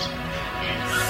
Yes.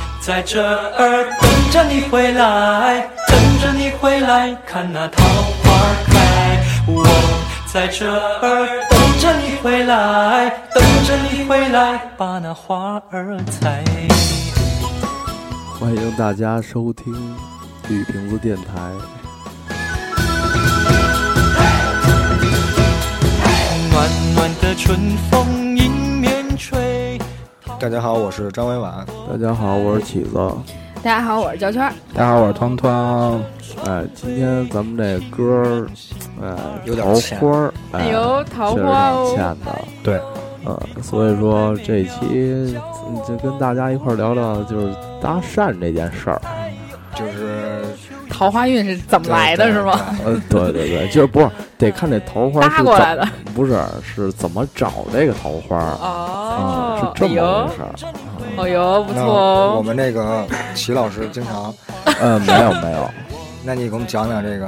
在这儿等着你回来。等着你回来，看那桃花开。我在这儿等着你回来，等着你回来，把那花儿采。欢迎大家收听绿瓶子电台。暖暖的春风迎面吹。大家好，我是张伟婉。大家好，我是起子。大家好，我是焦圈。大家好，我是汤汤。哎，今天咱们这歌儿，哎，有点桃花儿，哎呦，桃花哦，欠的。对，嗯，所以说这一期就跟大家一块聊聊，就是搭讪这件事儿。就是桃花运是怎么来的，是吗？呃，对对对，就是不是得看这桃花搭过来的，不是是怎么找这个桃花哦，是这么回事儿。哦哟，不错哦！我们那个齐老师经常，呃，没有没有。那你给我们讲讲这个，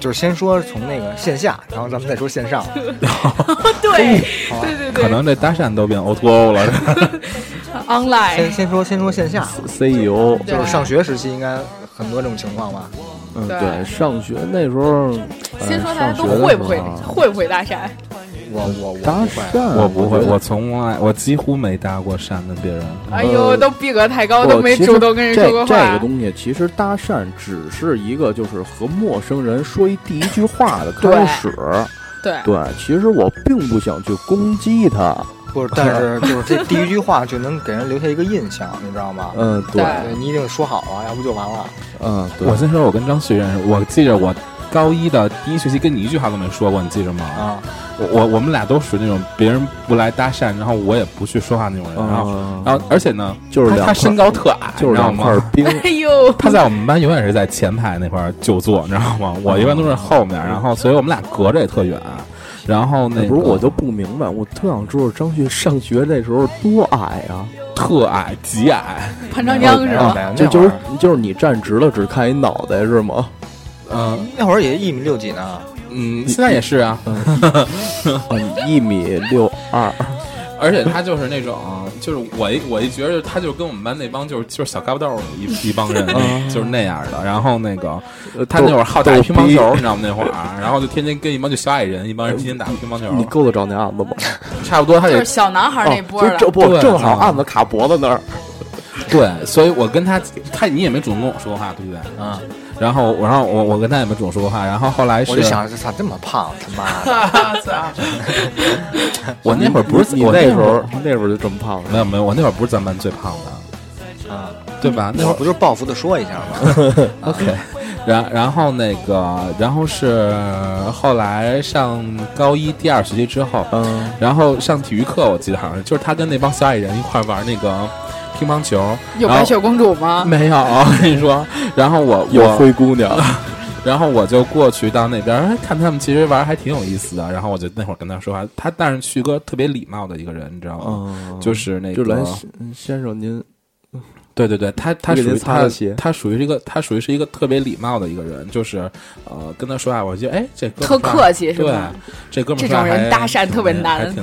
就是先说从那个线下，然后咱们再说线上。对，对对对，可能这搭讪都变 O to O 了。Online，先先说先说线下，CEO 就是上学时期应该很多这种情况吧？嗯，对，上学那时候，先说大家都会不会会不会搭讪？我我我搭讪，我不会，我从来我几乎没搭过讪跟别人。哎呦，都逼格太高，都没主动跟人说过话。这个东西其实搭讪只是一个，就是和陌生人说一第一句话的开始。对对，其实我并不想去攻击他，不是，但是就是这第一句话就能给人留下一个印象，你知道吗？嗯，对，你一定说好了，要不就完了。嗯，对。我先说，我跟张旭认识，我记着我高一的第一学期跟你一句话都没说过，你记着吗？啊。我我我们俩都属于那种别人不来搭讪，然后我也不去说话那种人，然后然后而且呢，就是他身高特矮，就是两块冰。哎呦，他在我们班永远是在前排那块就坐，你知道吗？我一般都是后面，然后所以我们俩隔着也特远。然后那不是我就不明白，我特想知道张旭上学那时候多矮啊，特矮，极矮，潘长江是吧？就就是就是你站直了只看一脑袋是吗？嗯，那会儿也一米六几呢。嗯，现在也是啊，一米六二，而且他就是那种，就是我一我一觉得他就跟我们班那帮就是就是小嘎巴豆一 一帮人，就是那样的。然后那个他那会儿好打乒乓球，你知道吗？那会儿，然后就天天跟一帮就小矮人，一帮人天天打乒乓球。你够得着那案子吗？差不多，他就是小男孩那波的，这不正好案子卡脖子那儿。对，所以我跟他，他你也没主动跟我说话，对不对？啊。然后，然后我我跟他也没总说过话。然后后来是，我就想，咋这么胖？他妈的！我那会儿不是我那时候，那时候就这么胖？没有没有，我那会儿不是咱班最胖的，啊，对吧？那会儿不就是报复的说一下吗？OK。然然后那个，然后是后来上高一第二学期之后，嗯，然后上体育课，我记得好像就是他跟那帮小矮人一块玩那个。乒乓球有白雪公主吗？没有，我跟你说。然后我有灰姑娘，然后我就过去到那边看他们，其实玩还挺有意思的。然后我就那会儿跟他说话，他但是旭哥特别礼貌的一个人，你知道吗？就是那个先生您，对对对，他他属于他，他属于一个他属于是一个特别礼貌的一个人，就是呃跟他说话，我觉得哎这特客气是吧？这哥们这种人搭讪特别难，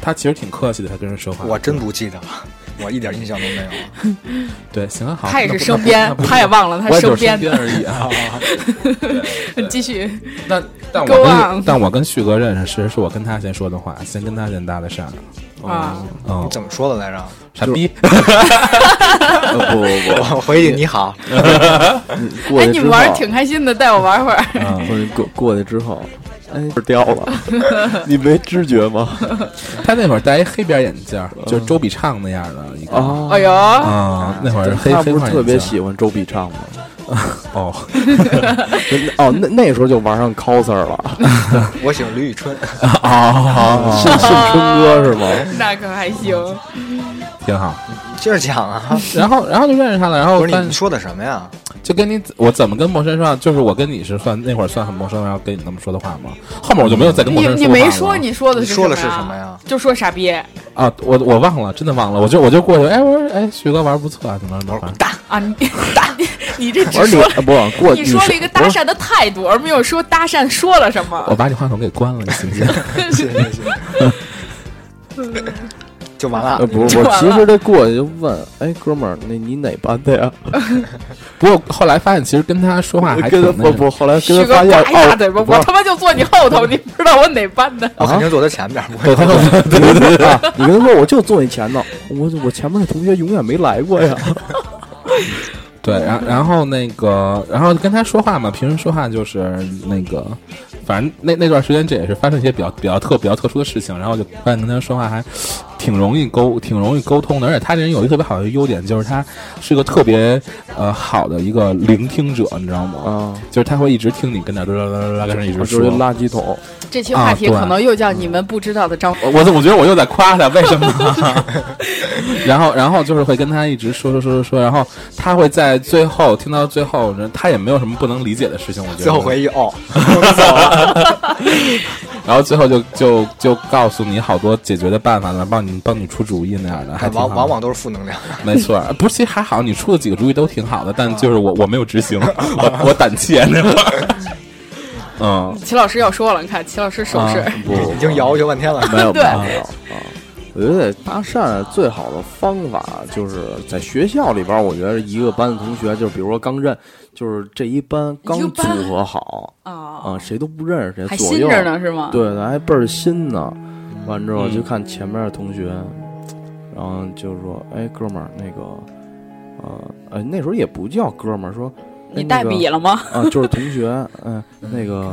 他其实挺客气的，他跟人说话。我真不记得了。我一点印象都没有。对，行好。他也是生编，他也忘了他生编而已啊。继续。那但我跟但我跟旭哥认识，其实是我跟他先说的话，先跟他先搭的讪。啊，嗯，你怎么说的来着？傻逼！不不不，我回去你好。哎，你们玩挺开心的，带我玩会儿。过过去之后，哎，掉了，你没知觉吗？他那会儿戴一黑边眼镜儿，就是周笔畅那样的一个啊哎呦，啊，那会儿黑他不是特别喜欢周笔畅吗？哦，哦，那那时候就玩上 coser 了，我喜欢李宇春，哦，是是春哥是吗？那可还行。挺好。接着讲啊，然后，然后就认识他了，然后不是你说的什么呀？就跟你我怎么跟陌生人说话，就是我跟你是算那会儿算很陌生，然后跟你那么说的话吗？后面我就没有再跟陌你生人说话了你没说你说的是说的是什什么呀？就说傻逼啊，我我忘了，真的忘了，我就我就过去，哎，我说哎，徐哥玩不错啊，怎么怎么着啊！你 你你这我说你只说啊不过你说了一个搭讪的态度，而没有说搭讪说了什么。我把你话筒给关了，你信不信？谢 谢谢谢。就完了呃，，不是，我其实这过去就问，哎，哥们儿，那你哪班的呀？不过后来发现，其实跟他说话还跟挺不不，后来跟他发现呱一大嘴哦，巴，不我他妈就坐你后头，你不知道我哪班的？我肯定坐他前边，不会 对他说对对对啊！你跟他说我就坐你前头，我我前面那同学永远没来过呀。对，然然后那个，然后跟他说话嘛，平时说话就是那个，反正那那段时间这也是发生一些比较比较特比较特殊的事情，然后就发现跟他说话还挺容易沟挺容易沟通的，而且他这人有一个特别好的优点，就是他是个特别呃好的一个聆听者，你知道吗？啊，就是他会一直听你跟那啦啦啦啦啦跟那一直说就是。垃圾桶。这期话题可能又叫你们不知道的张。我我我觉得我又在夸他，为什么？然后然后就是会跟他一直说说说说说，然后他会在最后听到最后，他也没有什么不能理解的事情，我觉得。最后回忆哦，然后最后就就就告诉你好多解决的办法，来帮你帮你出主意那样的，还往往往都是负能量。没错，不是，其实还好，你出的几个主意都挺好的，但就是我我没有执行，我 我胆怯那会儿。嗯，齐老师要说了，你看齐老师手势，啊不，已经摇去半天了，没有没对有没有啊！我觉得搭讪最好的方法就是在学校里边，我觉得一个班的同学，就是比如说刚认，就是这一班刚组合好啊，啊，谁都不认识谁，还左右新着呢是吗？对，还倍儿新呢。完之后嗯就看前面的同学，然后就说：“哎，哥们儿，那个，呃，呃，那时候也不叫哥们儿，说你带笔了了吗？啊，就是同学，嗯、那个，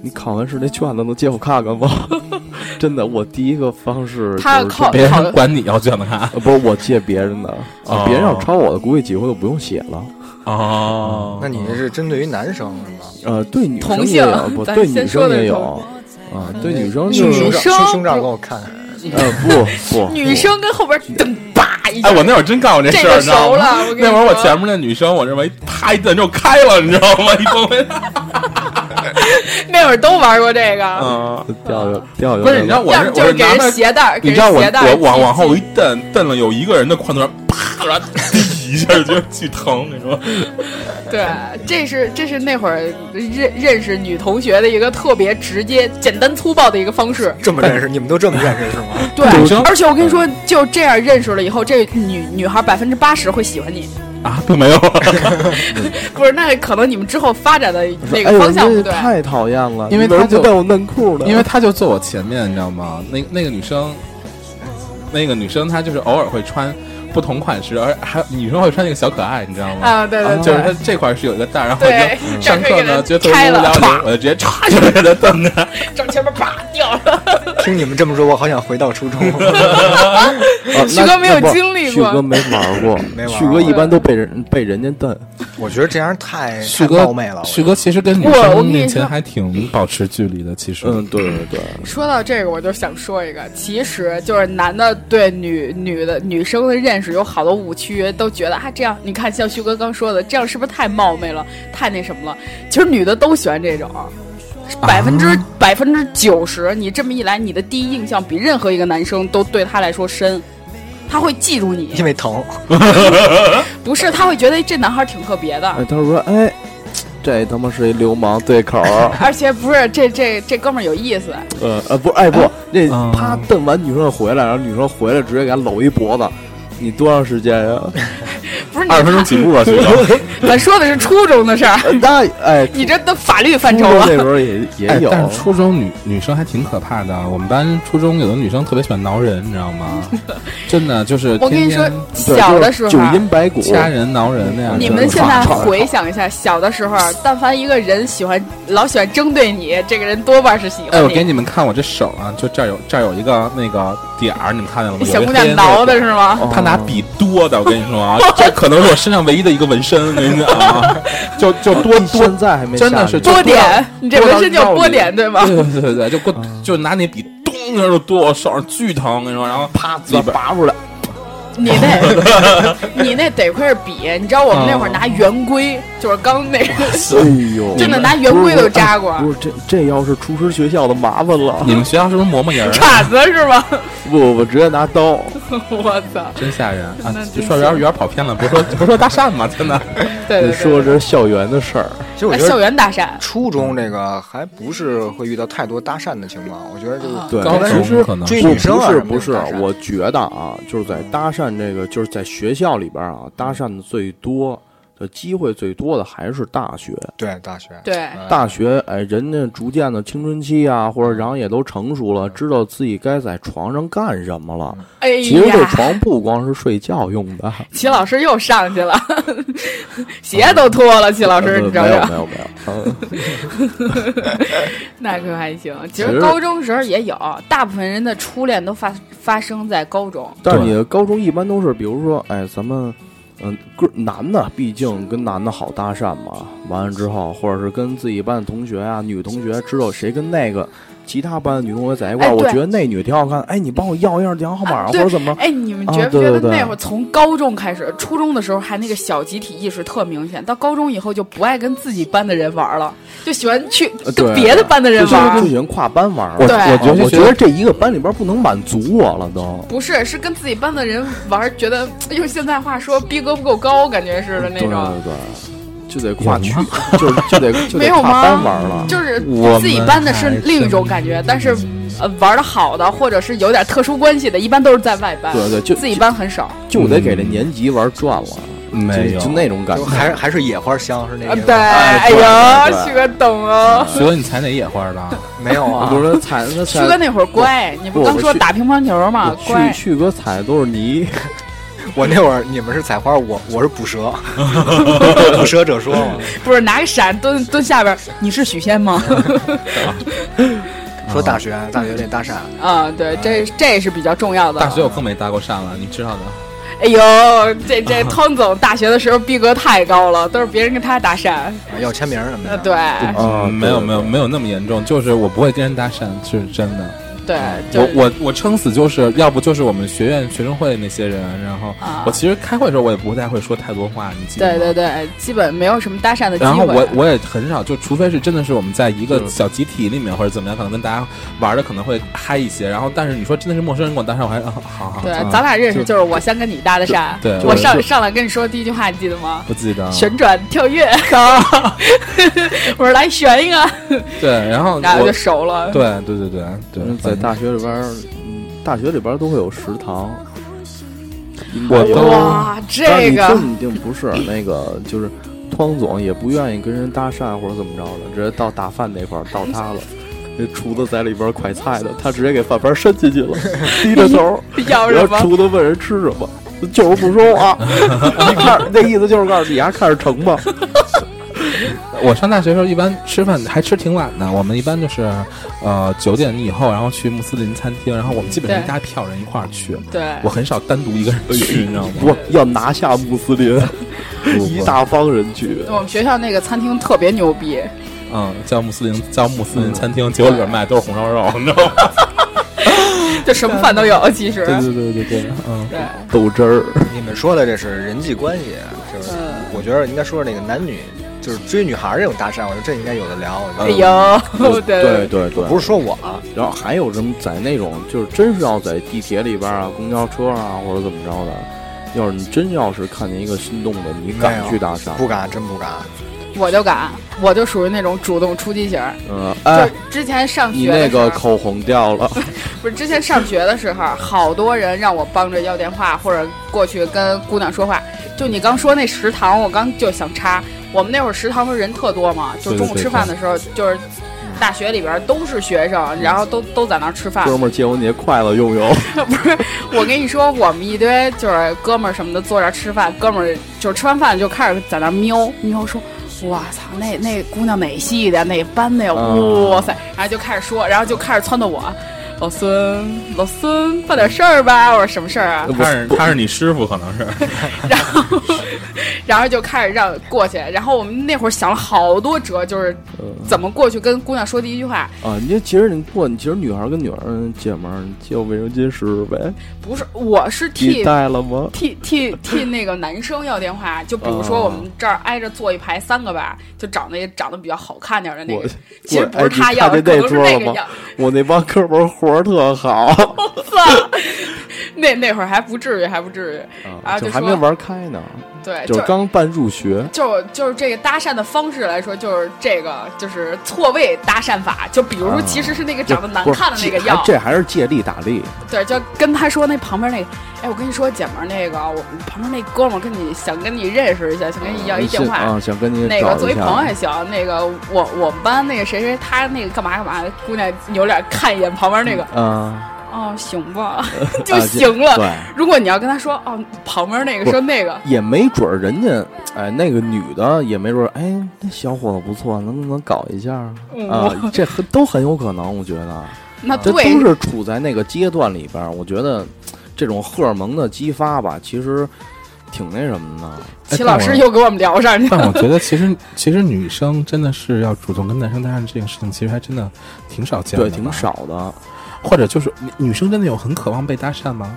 你考完试那卷子能借我看看吗？真的，我第一个方式就是他靠别人管你要卷子看呃，不是我借别人的哦啊，别人要抄我的，估计几回都不用写了。哦那你是针对于男生是吗？呃，对女生同也有，不对女生也有啊，对女生女就是生胸胸罩给我看看，呃不 不女生跟后边噔叭一下哎，，我那会儿真干过这这事儿，你知道吗？那会儿我前面那女生，我认为啪一顿就开了，你知道吗？一崩回 那会儿都玩过这个，嗯，掉下掉下不是，你知道我是就是给我是拿它人鞋带儿，给人你知道我鞋带我往往后一蹬，蹬了有一个人的宽度，啪，然后 一下就觉得巨疼，你说？对，这是这是那会儿认认识女同学的一个特别直接、简单粗暴的一个方式。这么认识，你们都这么认识是吗？对，而且我跟你说，就这样认识了以后，这女女孩百分之八十会喜欢你。啊，并没有。不是，那可能你们之后发展的那个方向不对。太讨厌了，因为他就你们就带我嫩裤了，因为他就坐我前面，你知道吗？那那个女生，那个女生她就是偶尔会穿不同款式，而还有女生会穿那个小可爱，你知道吗？啊，对对就是对，她这块是有一个带，然后对就 上课呢觉得特别无聊，歘我就直接歘就给她蹬着。正前面啪掉了。听你们这么说，我好想回到初中。啊旭哥没有经历过旭哥没玩 过，没玩过旭哥一般都被人被人家瞪。我觉得这样太太旭哥冒昧了。旭哥其实跟女我我生面前还挺保持距离的，其实。嗯，对对对，说到这个，我就想说一个，其实就是男的对女女的女生的认识有好多误区，都觉得啊这样，你看像旭哥刚说的，这样是不是太冒昧了，太那什么了？其实女的都喜欢这种。百分之百分之九十，你这么一来，你的第一印象比任何一个男生都对他来说深，他会记住你。因，为疼，不是他会觉得这男孩挺特别的，哎，他说，哎，这他妈是一流氓对口儿，而且不是这这这哥们儿有意思，呃呃，不，哎不，那嗯。啪蹬完女生回来，然后女生回来直接给他搂一脖子，你多长时间呀？不是是二十分钟，起步啊，学生。咱说的是初中的事儿，那哎，你这都法律范畴了。中那时候也 也有，哎但是初中女女生还挺可怕的。我们班初中有的女生特别喜欢挠人，你知道吗？真的就是我跟你说小的时候九阴白骨，掐人挠人那样。你们现在回想一下，小的时候，但凡一个人喜欢老喜欢针对你，这个人多半是喜欢哎，我。给你们看我这手啊，就这儿有这儿有一个那个点儿，你们看见了吗？小姑娘挠的是吗？哦他拿笔多的，我跟你说啊，这可能是我身上唯一的一个纹身。我跟你讲啊，就就多多现在还没真的是下去波点，你这纹身叫绕里波点对吗？对对对对，就过就拿那笔咚一下就剁我手上，巨疼，我跟你说，然后啪自己拔出来，你那，你那得亏是笔，你知道我们那会儿拿圆规，就是刚那个，哎呦，真的拿圆规都扎过不是这这要是厨师学校的麻烦了，你们学校是不是磨磨人儿？铲子是吗？不 不不，直接拿刀，我操！真吓人啊！那真就说有点有点跑偏了，不是说不是说搭讪吗？真的，对对对，说这是校园的事儿，其实我觉得园搭讪，初中这个还不是会遇到太多搭讪的情况，我觉得就是啊对高中其实可能追女生啊不是不是我觉得啊，就是在搭讪这个，就是在学校里边啊，搭讪的最多的机会最多的还是大学。对大学对，嗯大学，哎，人家逐渐的青春期啊，或者然后也都成熟了，知道自己该在床上干什么了。哎其实这，床不光是睡觉用的，齐老师又上去了，鞋都脱了，齐老师，呃你知道吗？没有没有没 有，嗯那可还行。其实高中时候也有，大部分人的初恋都发发生在高中。但是你的高中一般都是，比如说，哎，咱们，嗯，个男的毕竟跟男的好搭讪嘛。完了之后，或者是跟自己班的同学啊，女同学知道谁跟那个其他班的女同学在一块儿，哎我觉得那女挺好看，哎，你帮我要一下电话号码、啊或者怎么着？哎，你们啊觉不觉得对对对那会儿从高中开始，初中的时候还那个小集体意识特明显，到高中以后就不爱跟自己班的人玩了，就喜欢去跟别的班的人玩就。喜欢跨班玩对我觉得我觉得这一个班里边不能满足我了都。不是，是跟自己班的人玩，觉得用现在话说逼格不够高，感觉似的那对种。对对，就得跨区，就是就得 就没有得跨班吗玩了。就是我自己们班的是另一种感觉，但是呃玩的好的或者是有点特殊关系的，一般都是在外班，对对，就自己班很少。就得给这年级玩转了，没有就就那种感觉。就还还是野花香是那个，啊对，哎对呀，对旭哥懂哦。旭哥，你采哪野花的？没有啊，不是踩那旭哥那会儿乖，你不刚说打乒乓球吗？乖旭，旭哥采的都是泥，我那会儿你们是采花，我我是捕蛇，捕蛇者说嘛，不是拿个伞蹲蹲下边，你是许仙吗？说大学大学得搭讪，啊，对，这这是比较重要的。大学我更没搭过讪了，你知道的。哎呦，这这汤总大学的时候逼格太高了，都是别人跟他搭讪。要签名什么呃，的，对啊没有没有没有那么严重，就是我不会跟人搭讪，是真的。对，就我我我撑死就是要不就是我们学院学生会那些人，然后啊我其实开会的时候我也不太会说太多话，你记得吗？对对对，基本没有什么搭讪的机会。然后我我也很少，就除非是真的是我们在一个小集体里面或者怎么样，可能跟大家玩的可能会嗨一些。然后，但是你说真的是陌生人跟我搭讪，我还啊好好，对啊，咱俩认识就就是我先跟你搭的讪。对我上上来跟你说第一句话，你记得吗？不记得旋转跳跃，我说来旋一个，对，然后然后就熟了。对对对对对嗯，在大学里边，嗯，大学里边都会有食堂。我都哇，这个你个肯定不是那个，就是汤总也不愿意跟人搭讪或者怎么着的，直接到打饭那块儿到他了。那厨子在里边快菜的，他直接给饭盘伸进去了，低着头，要什么？然后厨子问人吃什么，就是不说话。你看那意思就是告诉你丫看着成吧。我上大学的时候一般吃饭还吃挺晚的，我们一般就是呃九点以后，然后去穆斯林餐厅，然后我们基本上一大票人一块儿去，对，我很少单独一个人去，你知道吗？我要拿下穆斯林，一大帮人去。我们学校那个餐厅特别牛逼，嗯，叫穆斯林叫穆斯林餐厅，结果里边卖的都是红烧肉，你知道吗？就什么饭都有。其实，对对对对对，嗯，对，豆汁儿，你们说的这是人际关系，是不是嗯我觉得应该说是那个男女，就是追女孩儿这种搭讪，我觉得这应该有的聊。我哎觉得呦，对对对对，不是说我啊，然后还有什么在那种就是真是要在地铁里边啊、公交车啊或者怎么着的，要是你真要是看见一个心动的，你敢去搭讪？不敢，真不敢。我就敢，我就属于那种主动出击型儿。嗯，哎就，之前上学你那个，口红掉了，不是之前上学的时候，好多人让我帮着要电话或者过去跟姑娘说话，就你刚说那食堂，我刚就想插，我们那会儿食堂不是人特多嘛，就中午吃饭的时候，就是大学里边都是学生，然后都都在那儿吃饭。哥们儿，借我你的筷子用用。不是，我跟你说，我们一堆就是哥们儿什么的坐这儿吃饭，哥们儿就是吃完饭就开始在那儿瞄瞄说。哇操，那那姑娘哪系的？哪班的呀？哇塞！然后就开始说，然后就开始撺掇我。老孙，老孙，办点事儿吧！我说什么事儿啊？他是他是你师傅，可能是。然后，然后就开始让过去。然后我们那会儿想了好多辙，就是怎么过去跟姑娘说第一句话啊？你其实你过，你其实女孩跟女孩姐们儿借卫生巾试试呗。不是，我是替带了吗？替替替那个男生要电话。就比如说我们这儿挨着坐一排三个吧，就找那长得比较好看点的那个。其实不是他要，可能是那个要。我那帮哥们儿活儿特好。那那会儿还不至于，还不至于，然后就还没玩开呢。对，就是刚办入学。就就是这个搭讪的方式来说，就是这个就是错位搭讪法。就比如说，其实是那个长得难看的那个要，这还是借力打力。对，就跟他说那旁边那个，哎，我跟你说，姐们儿，那个我旁边那哥们儿跟你想跟你认识一下，想跟你要一电话啊，想跟你那个作为朋友也行。那个我我们班那个谁谁他那个干嘛干嘛，姑娘扭脸看一眼旁边那个，嗯。哦，行吧，就行了。对，如果你要跟他说，哦，旁边那个说那个，也没准儿，人家哎，那个女的也没准儿，哎，那小伙子不错，能不能搞一下啊？这都很有可能，我觉得。那这都是处在那个阶段里边，我觉得这种荷尔蒙的激发吧，其实挺那什么的。齐老师又给我们聊上去了。但我觉得，其实其实女生真的是要主动跟男生搭讪这件事情，其实还真的挺少见的，对，挺少的。或者就是女生真的有很渴望被搭讪吗？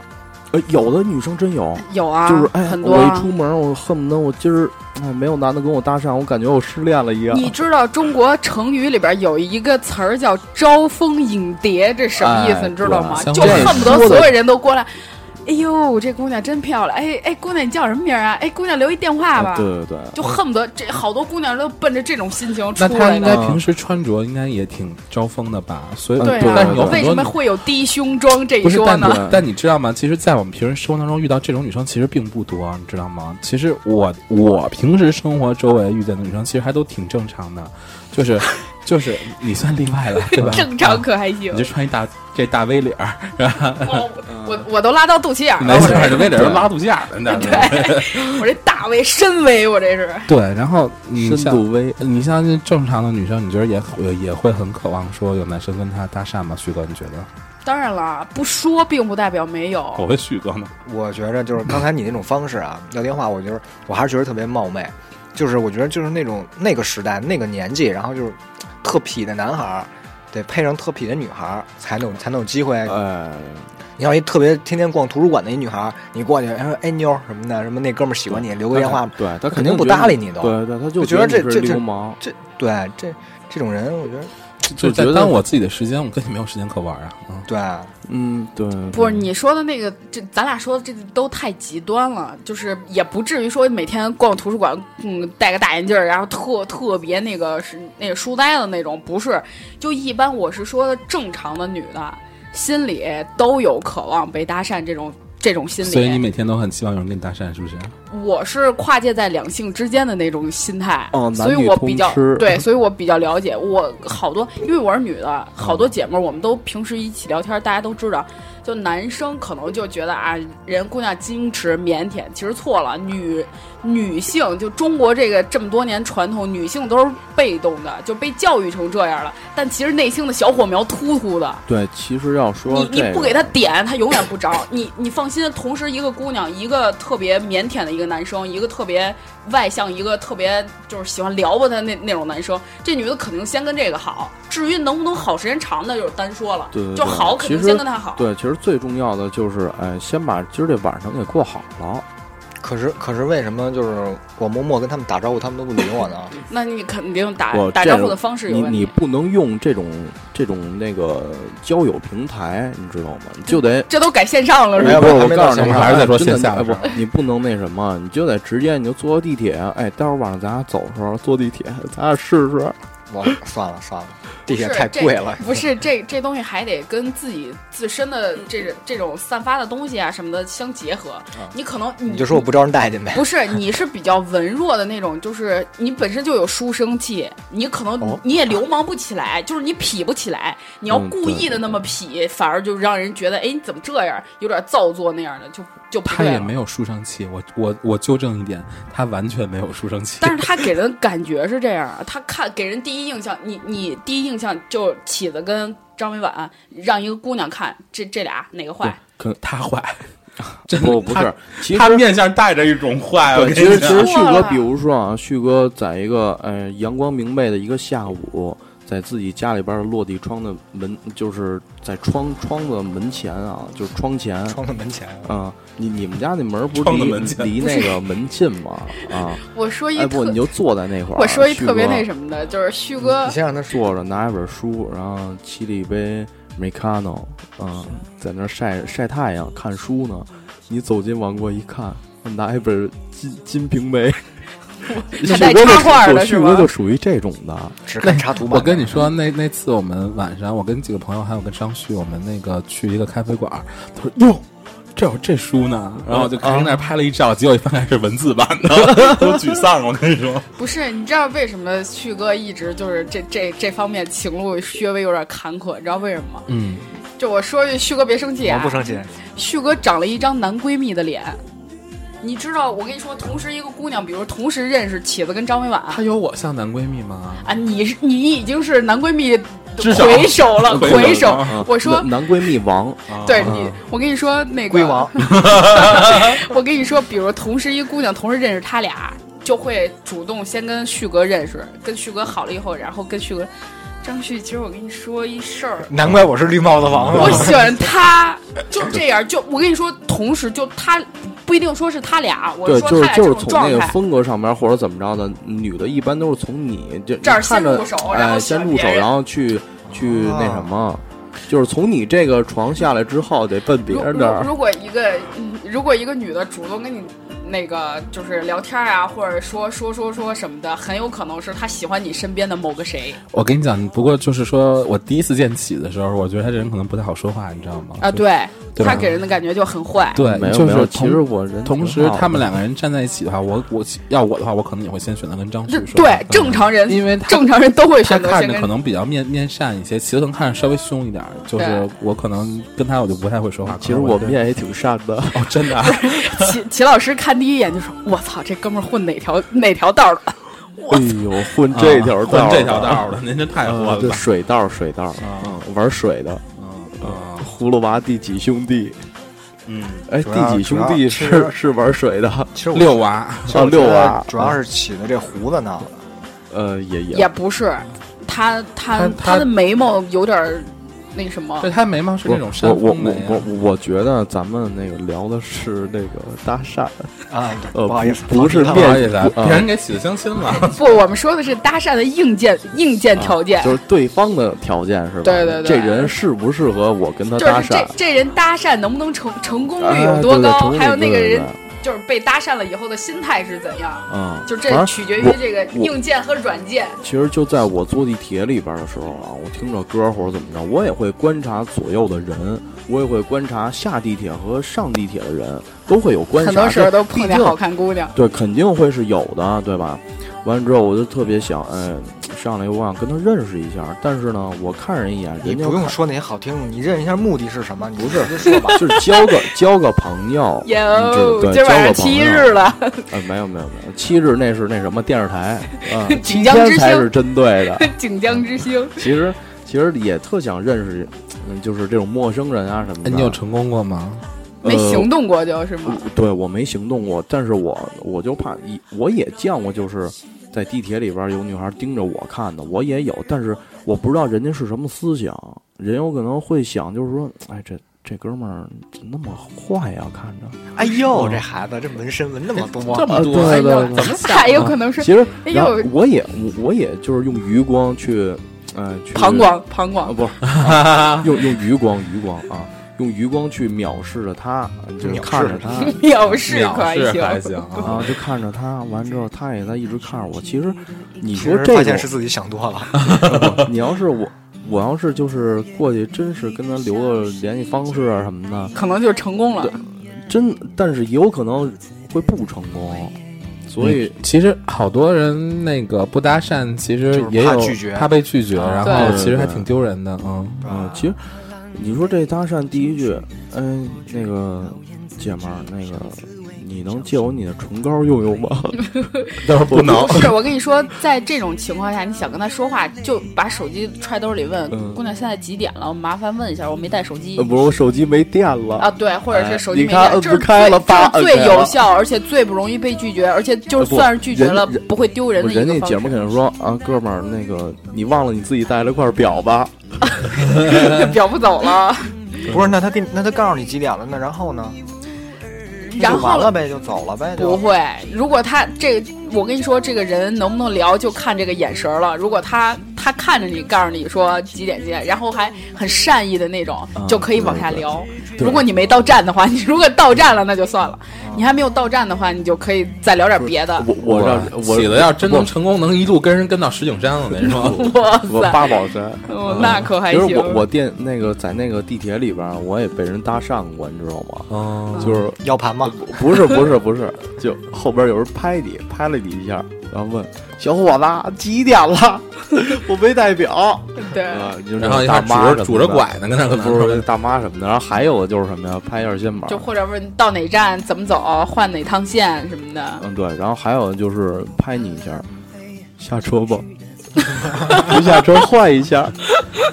呃，有的女生真有，有啊，就是哎，很多。我一出门，我恨不得我今儿哎没有男的跟我搭讪，我感觉我失恋了一样。你知道中国成语里边有一个词儿叫招蜂引蝶，这什么意思？你知道吗？就恨不得所有人都过来。哎呦，这姑娘真漂亮！哎哎，姑娘你叫什么名啊？哎，姑娘留一电话吧。对对对，就恨不得这好多姑娘都奔着这种心情出来。那她应该平时穿着应该也挺招风的吧？所以，对但有为什么会有低胸装这一说呢？但你知道吗？其实，在我们平时生活当中遇到这种女生其实并不多，你知道吗？其实我我平时生活周围遇见的女生其实还都挺正常的，就是。就是你算例外了，对吧？正常可还行。你就穿一大这大 V 领儿，是吧？我我都拉到肚脐眼了。没错，这 V 领都拉肚脐眼了，那对。我这大 V 深 V，我这是。对，然后你深度 V，你像正常的女生，你觉得也也会很渴望说有男生跟她搭讪吗？旭哥，你觉得？当然了，不说并不代表没有。我问旭哥呢？我觉着就是刚才你那种方式啊，要电话，我觉得我还是觉得特别冒昧。就是我觉得就是那种那个时代那个年纪，然后就是。特痞的男孩儿，得配上特痞的女孩儿，才能才能有机会。呃，你要一特别天天逛图书馆的一女孩儿，你过去，说哎妞什么的，什么那哥们儿喜欢你，留个电话，对他肯定不搭理你都。对对，他就觉得这这流氓，这对这这种人，我觉得。就在耽误我自己的时间，我跟你没有时间可玩啊！对，嗯，对，不是你说的那个，这咱俩说的这都太极端了，就是也不至于说每天逛图书馆，嗯，戴个大眼镜，然后特特别那个是那个书呆子那种，不是，就一般我是说的正常的女的，心里都有渴望被搭讪这种。这种心理，所以你每天都很希望有人跟你搭讪，是不是？我是跨界在两性之间的那种心态，哦，所以我比较对，所以我比较了解。我好多，因为我是女的，好多姐妹儿，我们都平时一起聊天，大家都知道。就男生可能就觉得啊，人姑娘矜持腼腆，其实错了。女女性就中国这个这么多年传统，女性都是被动的，就被教育成这样了。但其实内心的小火苗突突的。对，其实要说你你不给他点，他永远不着。你你放心，同时一个姑娘，一个特别腼腆的一个男生，一个特别外向，一个特别就是喜欢撩拨他那那种男生，这女的肯定先跟这个好。至于能不能好时间长，那就是单说了。对，就好肯定先跟他好。对，其实最重要的就是，哎，先把今儿这晚上给过好了。可是，可是为什么就是我默默跟他们打招呼，他们都不理我呢？那你肯定打打招呼的方式有问题。你你不能用这种这种那个交友平台，你知道吗？就得 这都改线上了，是吧？不，我告诉你，还是在说线下。不，你不能那什么，你就得直接你就坐地铁。哎，待会儿晚上咱俩走的时候坐地铁，咱俩试试。我 算了算了。地铁太贵了。不是这这东西还得跟自己自身的这这种散发的东西啊什么的相结合。你可能你你就说我不招人待见呗。不是，你是比较文弱的那种，就是你本身就有书生气，你可能哦你也流氓不起来，就是你痞不起来，你要嗯故意的那么痞，反而就让人觉得，哎，你怎么这样，有点造作那样的，就就。他也没有书生气，我我我纠正一点，他完全没有书生气。但是他给人感觉是这样啊，他看给人第一印象，你你第一印象就起子跟张伟婉让一个姑娘看，这这俩哪个坏？可他坏，真的不不是他，其实他面相带着一种坏。其实其实旭，哥比如说啊，旭哥在一个呃阳光明媚的一个下午，在自己家里边的落地窗的门，就是在窗窗子门前啊，就是窗前窗的门前，啊，你你们家那门不是离离那个门近吗？啊，我说一哎不，你，就坐在那块儿，我说一特别那什么的，就是旭哥你先让他说。坐着拿一本书，然后沏了一杯 Americano，啊，在那晒晒太阳看书呢。你走进王国一看，拿一本金《金瓶梅》，带哥就插画的对旭哥是吗就属于这种的。只看插图版。我跟你说，那那次我们晚上，我跟几个朋友还有跟张旭，我们那个去一个咖啡馆，他说哟。这有这书呢，然后我就开始那拍了一照，结果一翻开是文字版的，都沮丧了。我跟你说，不是，你知道为什么旭哥一直就是这这这方面情路稍微有点坎坷？你知道为什么吗？嗯，就我说句，旭哥别生气啊，我不生气，旭哥长了一张男闺蜜的脸。你知道，我跟你说，同时一个姑娘，比如同时认识起子跟张伟婉她有我像男闺蜜吗？啊，你是你已经是男闺蜜回首了，回首 啊。我说男男闺蜜王，对啊你，我跟你说那个 我跟你说，比如同时一个姑娘同时认识他俩，就会主动先跟旭哥认识，跟旭哥好了以后，然后跟旭哥。张旭，其实我跟你说一事儿，难怪我是绿帽子王了。我喜欢他，就这样，就我跟你说，同时就他不一定说是他俩，我对，就是说他俩这就是从那个种状态，风格上面或者怎么着的，女的一般都是从你就这儿看着先入手然后哎，喜先入手，然后去去哦那什么，就是从你这个床下来之后，得奔别人那儿。如果一个嗯如果一个女的主动跟你那个就是聊天啊，或者说说说说什么的，很有可能是他喜欢你身边的某个谁我跟你讲，不过就是说我第一次见起的时候，我觉得他这人可能不太好说话，你知道吗？啊，对，对吧她给人的感觉就很坏。对，没有没有，就是其实我人同时他们两个人站在一起的话，我我要我的话，我可能也会先选择跟张旭说。对嗯正常人，因为正常人都会选择看着可能比较面面善一些，其实可能看着稍微凶一点，就是我可能跟他我就不太会说话。其实我面也挺善的。哦，真的啊，齐齐老师看第一眼就说：“我操，这哥们儿混哪条哪条道的？”哎呦，混这条道儿的，混这条道儿的，您这太混啊，了这。水道水道，啊嗯，玩水的。嗯嗯葫芦娃第几兄弟？嗯，哎，第几兄弟是是玩水的？其实六娃，啊，六娃，主要是起的这胡子闹的。呃，也也也不是，他他他他的眉毛有点儿那什么。对，他眉毛是那种我山我峰眉啊我我我觉得咱们那个聊的是那个搭讪，啊，呃不好意思，不不是不好意思别人给起的相亲了。不，我们说的是搭讪的硬件硬件条件，就是对方的条件是吧？对对对。这人适不适合我跟他搭就是这讪？这人搭讪能不能成成功率哎有多高，还有那个人就是被搭讪了以后的心态是怎样，嗯，就这取决于这个硬件和软件。其实就在我坐地铁里边的时候啊，我听着歌或者怎么着，我也会观察左右的人，我也会观察下地铁和上地铁的人，都会有观察。很多时候都碰见好看姑娘，对，肯定会是有的，对吧？完了之后，我就特别想，哎，上来我想跟他认识一下，但是呢，我看人一眼，你人家不用说那些好听的，你认一下目的是什么？你不是。就是交个交个朋友，有，对今儿晚上交个朋友七日了，呃，没有没有没有，七日那是那什么电视台啊，七锦江之星天才是针对的。锦江之星。其实其实也特想认识，嗯，就是这种陌生人啊什么的。哎，你有成功过吗？没呃行动过就是吗？我对我没行动过，但是我我就怕一我也见过，就是在地铁里边有女孩盯着我看的，我也有，但是我不知道人家是什么思想，人有可能会想，就是说，哎，这这哥们儿怎么那么坏呀、看着。哎呦，这孩子这纹身纹那么多，这么多，对对哎呦对怎么想有可能是其实，哎呦我也我我也就是用余光去，呃，去膀胱膀啊，胱，不是，啊用用余光余光啊，用余光去藐视着他，就看着他 藐视还行。啊，就看着他，完之后他也在一直看着我。其实你说这种发现是自己想多了。你要是我，我要是就是过去，真是跟他留个联系方式啊什么的，可能就成功了。真，但是也有可能会不成功。所以，其实好多人那个不搭讪，其实也有怕拒绝怕被拒绝，啊然后其实还挺丢人的，嗯。嗯，其实你说这搭讪第一句，嗯，那个姐们儿，那个你能借我你的唇膏用用吗？但是不能不是，我跟你说，在这种情况下，你想跟他说话，就把手机揣兜里问、嗯姑娘现在几点了？麻烦问一下，我没带手机。呃，不是，我手机没电了。啊，对，或者是手机没哎你看电，这是摁不开了最这是最有效，而且最不容易被拒绝，而且就算是拒绝了，人不会丢人的一个人家。姐们儿肯定说啊，哥们儿，那个你忘了你自己带了块表吧？表不走了，不是，那他给你那他告诉你几点了，那然后呢？然后完了呗，就走了呗，不会。如果他这个，我跟你说，这个人能不能聊，就看这个眼神儿了。如果他他看着你，告诉你说几点几点，然后还很善意的那种，啊就可以往下聊。对如果你没到站的话，你如果到站了，那就算了。啊你还没有到站的话，你就可以再聊点别的。我我让我起子要真能成功，能一路跟人跟到石景山，我跟你说。哇我塞，八宝山。哦，那可还行。其实我我电那个在那个地铁里边，我也被人搭讪过，你知道吗？哦，就是要盘吗？不是不是不是，就后边有人拍你，拍了你一下，然后问小伙子几点了？我没带表。对，啊，就是然后一大看拄着拐呢，跟那可能不是大妈什么的，然后还有的就是什么呀，拍一下肩膀。就，或者问到哪站怎么走，换哪趟线什么的。嗯对，然后还有的就是拍你一下，下车吧，不下车换一下。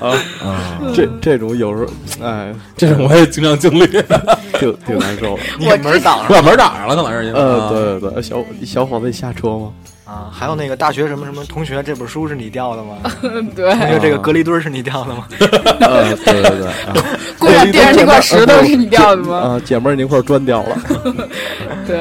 啊啊，这这种有时候哎，这种我也经常经历，挺挺难受。的。你给门挡上把门挡上了，可能是因为呃，啊。对对对，小小伙子，你下车吗？啊！还有那个大学什么什么同学，这本书是你掉的吗？对，同学，这个隔离墩 是你掉的吗？呃，对对对，啊姑娘地上那块石头是你掉的吗？啊，姐妹儿那块砖掉了，对，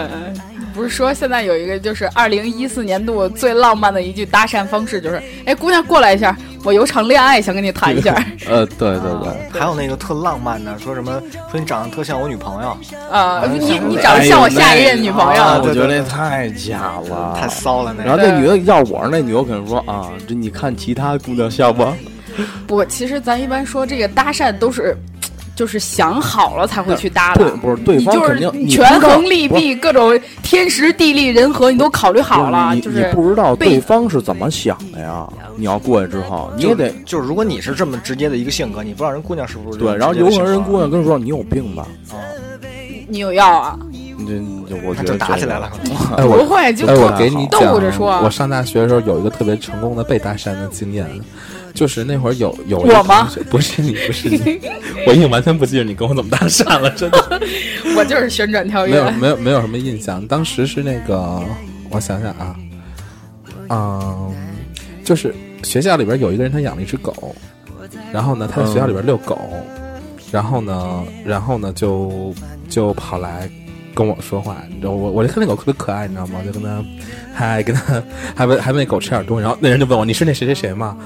不是说现在有一个就是二零一四年度最浪漫的一句搭讪方式，就是哎，姑娘过来一下，我有场恋爱想跟你谈一下。呃，对对对，还有那个特浪漫的，说什么说你长得特像我女朋友，啊，你你长得像我下一任女朋友，我觉得那太假了，太骚了那。然后那女的要我那女的，可能说啊，这你看其他姑娘像吗？不，其实咱一般说这个搭讪都是。就是想好了才会去搭的，对，不是对方肯定权衡利弊，各种天时地利人和，你都考虑好了，你就是你不知道对方是怎么想的呀？你要过去之后，你也得就是如果你是这么直接的一个性格，你不知道人姑娘是不是对，然后有可能人姑娘跟你说你有病吧？啊，你有药啊？你这你这我就打起来了。哎，我不会，就哎，我给你讲着说啊我上大学的时候有一个特别成功的被搭讪的经验，就是那会儿有有我吗？不是你，不是你，我已经完全不记得你跟我怎么搭讪了，真的 我就是旋转跳跃。没有没有没有什么印象。当时是那个，我想想啊，嗯，就是学校里边有一个人他养了一只狗，然后呢他在学校里边遛狗，然后呢然后呢就就跑来。跟我说话，你知道我我就看那狗特别可爱，你知道吗？就跟他，还跟他，还喂还喂那狗吃点东西，然后那人就问我你是那谁谁谁吗？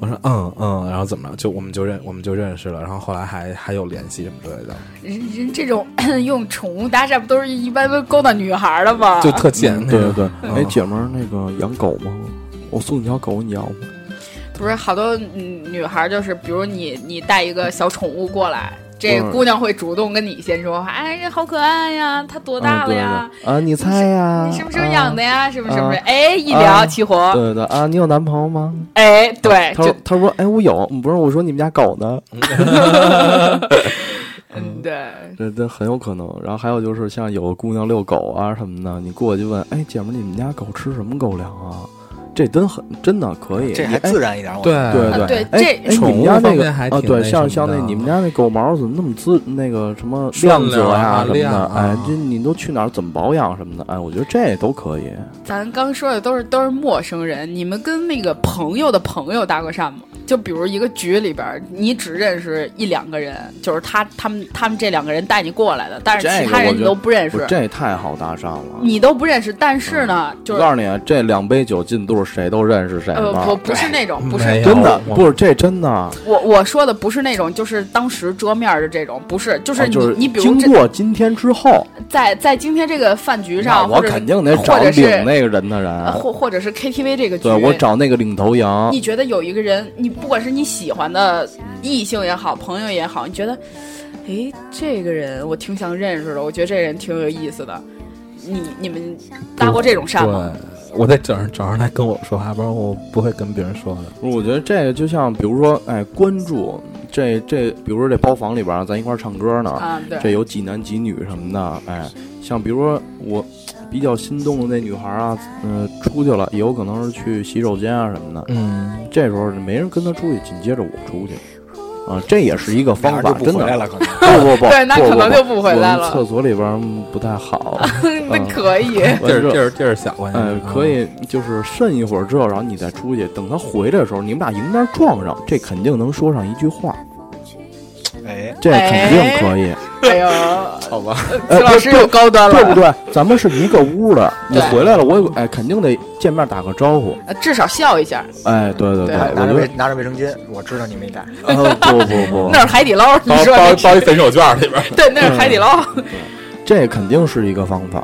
我说嗯嗯，然后怎么了？就我们就认我们就认识了，然后后来还还有联系什么之类的，人人这种 用宠物搭讪，不都是一般都勾搭女孩的吗？就特贱。对对对，嗯哎，姐们儿，那个养狗吗？我送你条狗，你要吗？不是好多嗯女孩，就是比如你你带一个小宠物过来，这嗯姑娘会主动跟你先说话，哎，这好可爱呀，它多大了呀？啊，你猜呀？你什么时候养的呀？呀？什么什么啊？哎，一聊啊起火，对对啊，你有男朋友吗？哎，对，就他说他说哎，我有，不是我说你们家狗呢？嗯对，这这很有可能。然后还有就是像有个姑娘遛狗啊什么的，你过去问，哎，姐们儿，你们家狗吃什么狗粮啊？这真很真的可以，这还哎自然一点。我对对啊对哎这哎，宠物你们家那个方面还啊，对，像像那你们家那狗毛怎么那么滋那个什么亮泽啊呀什么的？哎，这你都去哪儿怎么保养什么的？哎，我觉得这都可以。咱刚说的都是都是陌生人，你们跟那个朋友的朋友搭过讪吗？就比如一个局里边儿，你只认识一两个人，就是他他们他们这两个人带你过来的，但是其他人你都不认识，这太好搭讪了。你都不认识。但是呢，就是我告诉你，这两杯酒进肚，谁都认识谁呃？不不是那种，不是真的不是这真的，我我说的不是那种，就是当时桌面的这种，不是，就是你、啊就是你比如经过今天之后，在在今天这个饭局上，或者我肯定得找那个人的呃人，或或者是 KTV 这个局，对我找那个领头羊你。觉得有一个人，你不管是你喜欢的异性也好，朋友也好，你觉得，诶，这个人我挺想认识的，我觉得这人挺有意思的。你你们搭过这种讪吗？对，我得找人找人来跟我说话，不然我不会跟别人说的。我觉得这个就像，比如说，哎，关注这这，比如说这包房里边儿，咱一块儿唱歌呢，啊，对，这有几男几女什么的，哎，像比如说我比较心动的那女孩啊，嗯、出去了，也有可能是去洗手间啊什么的，嗯，这时候没人跟她出去，紧接着我出去，啊，这也是一个方法，真的不回来了，可能。不不不，对那不不可能就不回来了。我们厕所里边儿不太好，那可以。地儿地儿地儿小关键。哎，可以，就是渗一会儿之后，然后你再出去，等他回来的时候，你们俩迎面撞上，这肯定能说上一句话，哎，这肯定可以，哎呦，好吧，呃老师又高端了，对不对？咱们是一个屋的，你回来了，我有哎，肯定得见面打个招呼，呃至少笑一下。哎，对对对对，拿着拿着卫生巾，我知道你没带。呃，不不不，那是海底捞，你包说那包包一分手券里边。对，那是海底捞。这肯定是一个方法，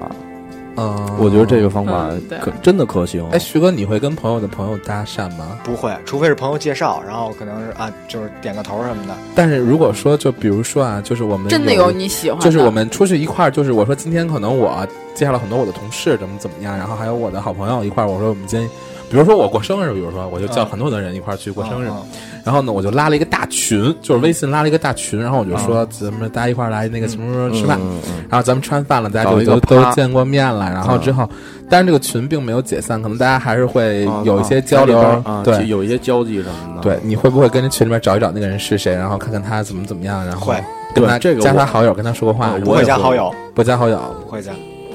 嗯，我觉得这个方法嗯对可真的可行。哎，徐哥，你会跟朋友的朋友搭讪吗？不会，除非是朋友介绍，然后可能是啊，就是点个头什么的。但是如果说，就比如说啊，就是我们真的有你喜欢的，就是我们出去一块儿，就是我说今天可能我介绍了很多我的同事怎么怎么样，然后还有我的好朋友一块儿，我说我们今天，比如说我过生日，比如说我就叫嗯很多的人一块儿去过生日，嗯然后呢我就拉了一个大群，就是微信拉了一个大群，然后我就说咱们大家一块儿来那个什么时候吃饭。嗯嗯嗯然后咱们吃完饭了，大家就都都见过面了。然后之后，但是这个群并没有解散，可能大家还是会啊有一些啊交流。对有一些交际什么的。对，你会不会跟这群里面找一找那个人是谁，然后看看他怎么怎么样，然后会跟他这个加他好友，跟他说个话啊。不会加好友，不加好友，不会加。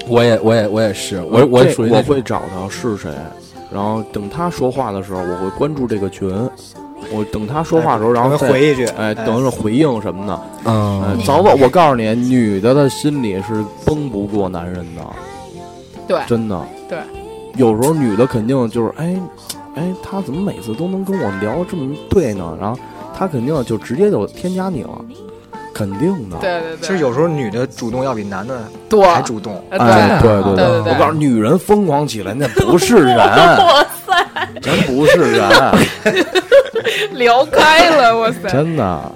我也我也我也是，我我这我属于那种会找到是谁，然后等他说话的时候，我会关注这个群。我等他说话的时候，然后回一句，哎，等着回应什么的。嗯。哎，早晚我告诉你，女的的心里是崩不过男人的，对。真的。对，有时候女的肯定就是，哎，哎，他怎么每次都能跟我聊这么对呢？然后他肯定就直接就添加你了，肯定的。对对对，其实有时候女的主动要比男的多。还主动。呃哎，对对。对对对。我告诉你女人疯狂起来，那不是人，哇塞，真不是人，聊开了，哇塞！真的。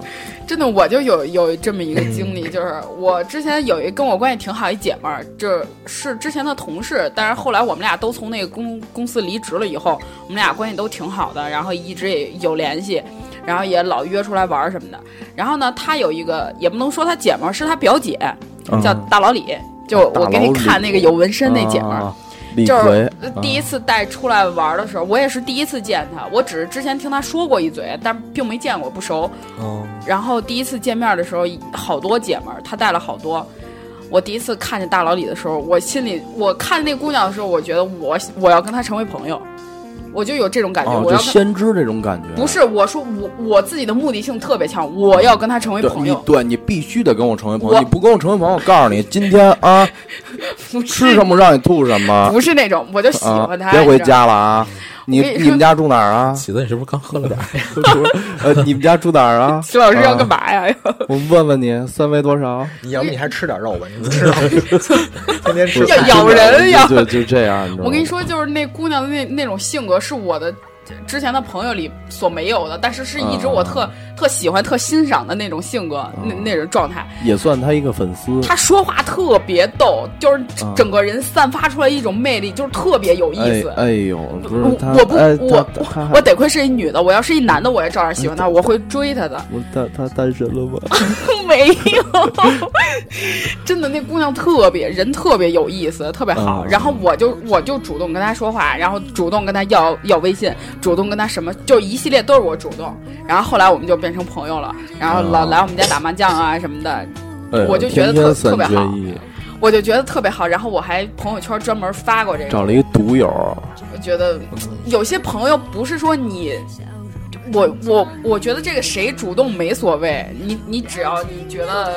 真的，我就有有这么一个经历，就是我之前有一跟我关系挺好一姐们儿，就是之前的同事，但是后来我们俩都从那个公公司离职了以后，我们俩关系都挺好的，然后一直也有联系，然后也老约出来玩什么的。然后呢，她有一个也不能说她姐们儿，是她表姐，叫大老李，就我给你看那个有纹身那姐们儿。就是第一次带出来玩的时候，我也是第一次见他，我只是之前听他说过一嘴，但并没见过，不熟。嗯，然后第一次见面的时候，好多姐们儿，他带了好多。我第一次看见大老李的时候，我心里我看那姑娘的时候，我觉得我我要跟她成为朋友，我就有这种感觉。我要先知这种感觉。不是我说我我自己的目的性特别强，我要跟他成为朋友。对你必须得跟我成为朋友，你不跟我成为朋友，我告诉你，今天啊，吃什么让你吐什么不是那种，我就喜啊欢他。，别回。家了啊！你你们家住哪儿啊？喜子，你是不是刚喝了点儿？呃，你们家住哪儿啊？徐老师要干嘛呀？我问问你，三围多少？你要不你还吃点肉吧？你不知道，天天吃咬人呀就就这样，你知道吗我跟你，说，就是那姑娘的那那种性格是我的之前的朋友里所没有的，但是是一直我特、特喜欢、特欣赏的那种性格，那那种状态。也算他一个粉丝。他说话特别逗，就是嗯整个人散发出来一种魅力，就是特别有意哎思。哎呦，不是我不哎我他他我得亏是一女的，我要是一男的，我也照样喜欢她，我会追他的。我他他单身了吗？没有，真的，那姑娘特别人特别有意思，特别好。嗯然后我就我就主动跟他说话，然后主动跟他要要微信，主动跟他什么，就一系列都是我主动。然后后来我们就变成朋友了，然后老嗯来我们家打麻将啊什么的，哎我就觉得特特别好我就觉得特别好。然后我还朋友圈专门发过这个，找了一个毒友，我觉得有些朋友不是说你我我我觉得这个谁主动没所谓，你你只要你觉得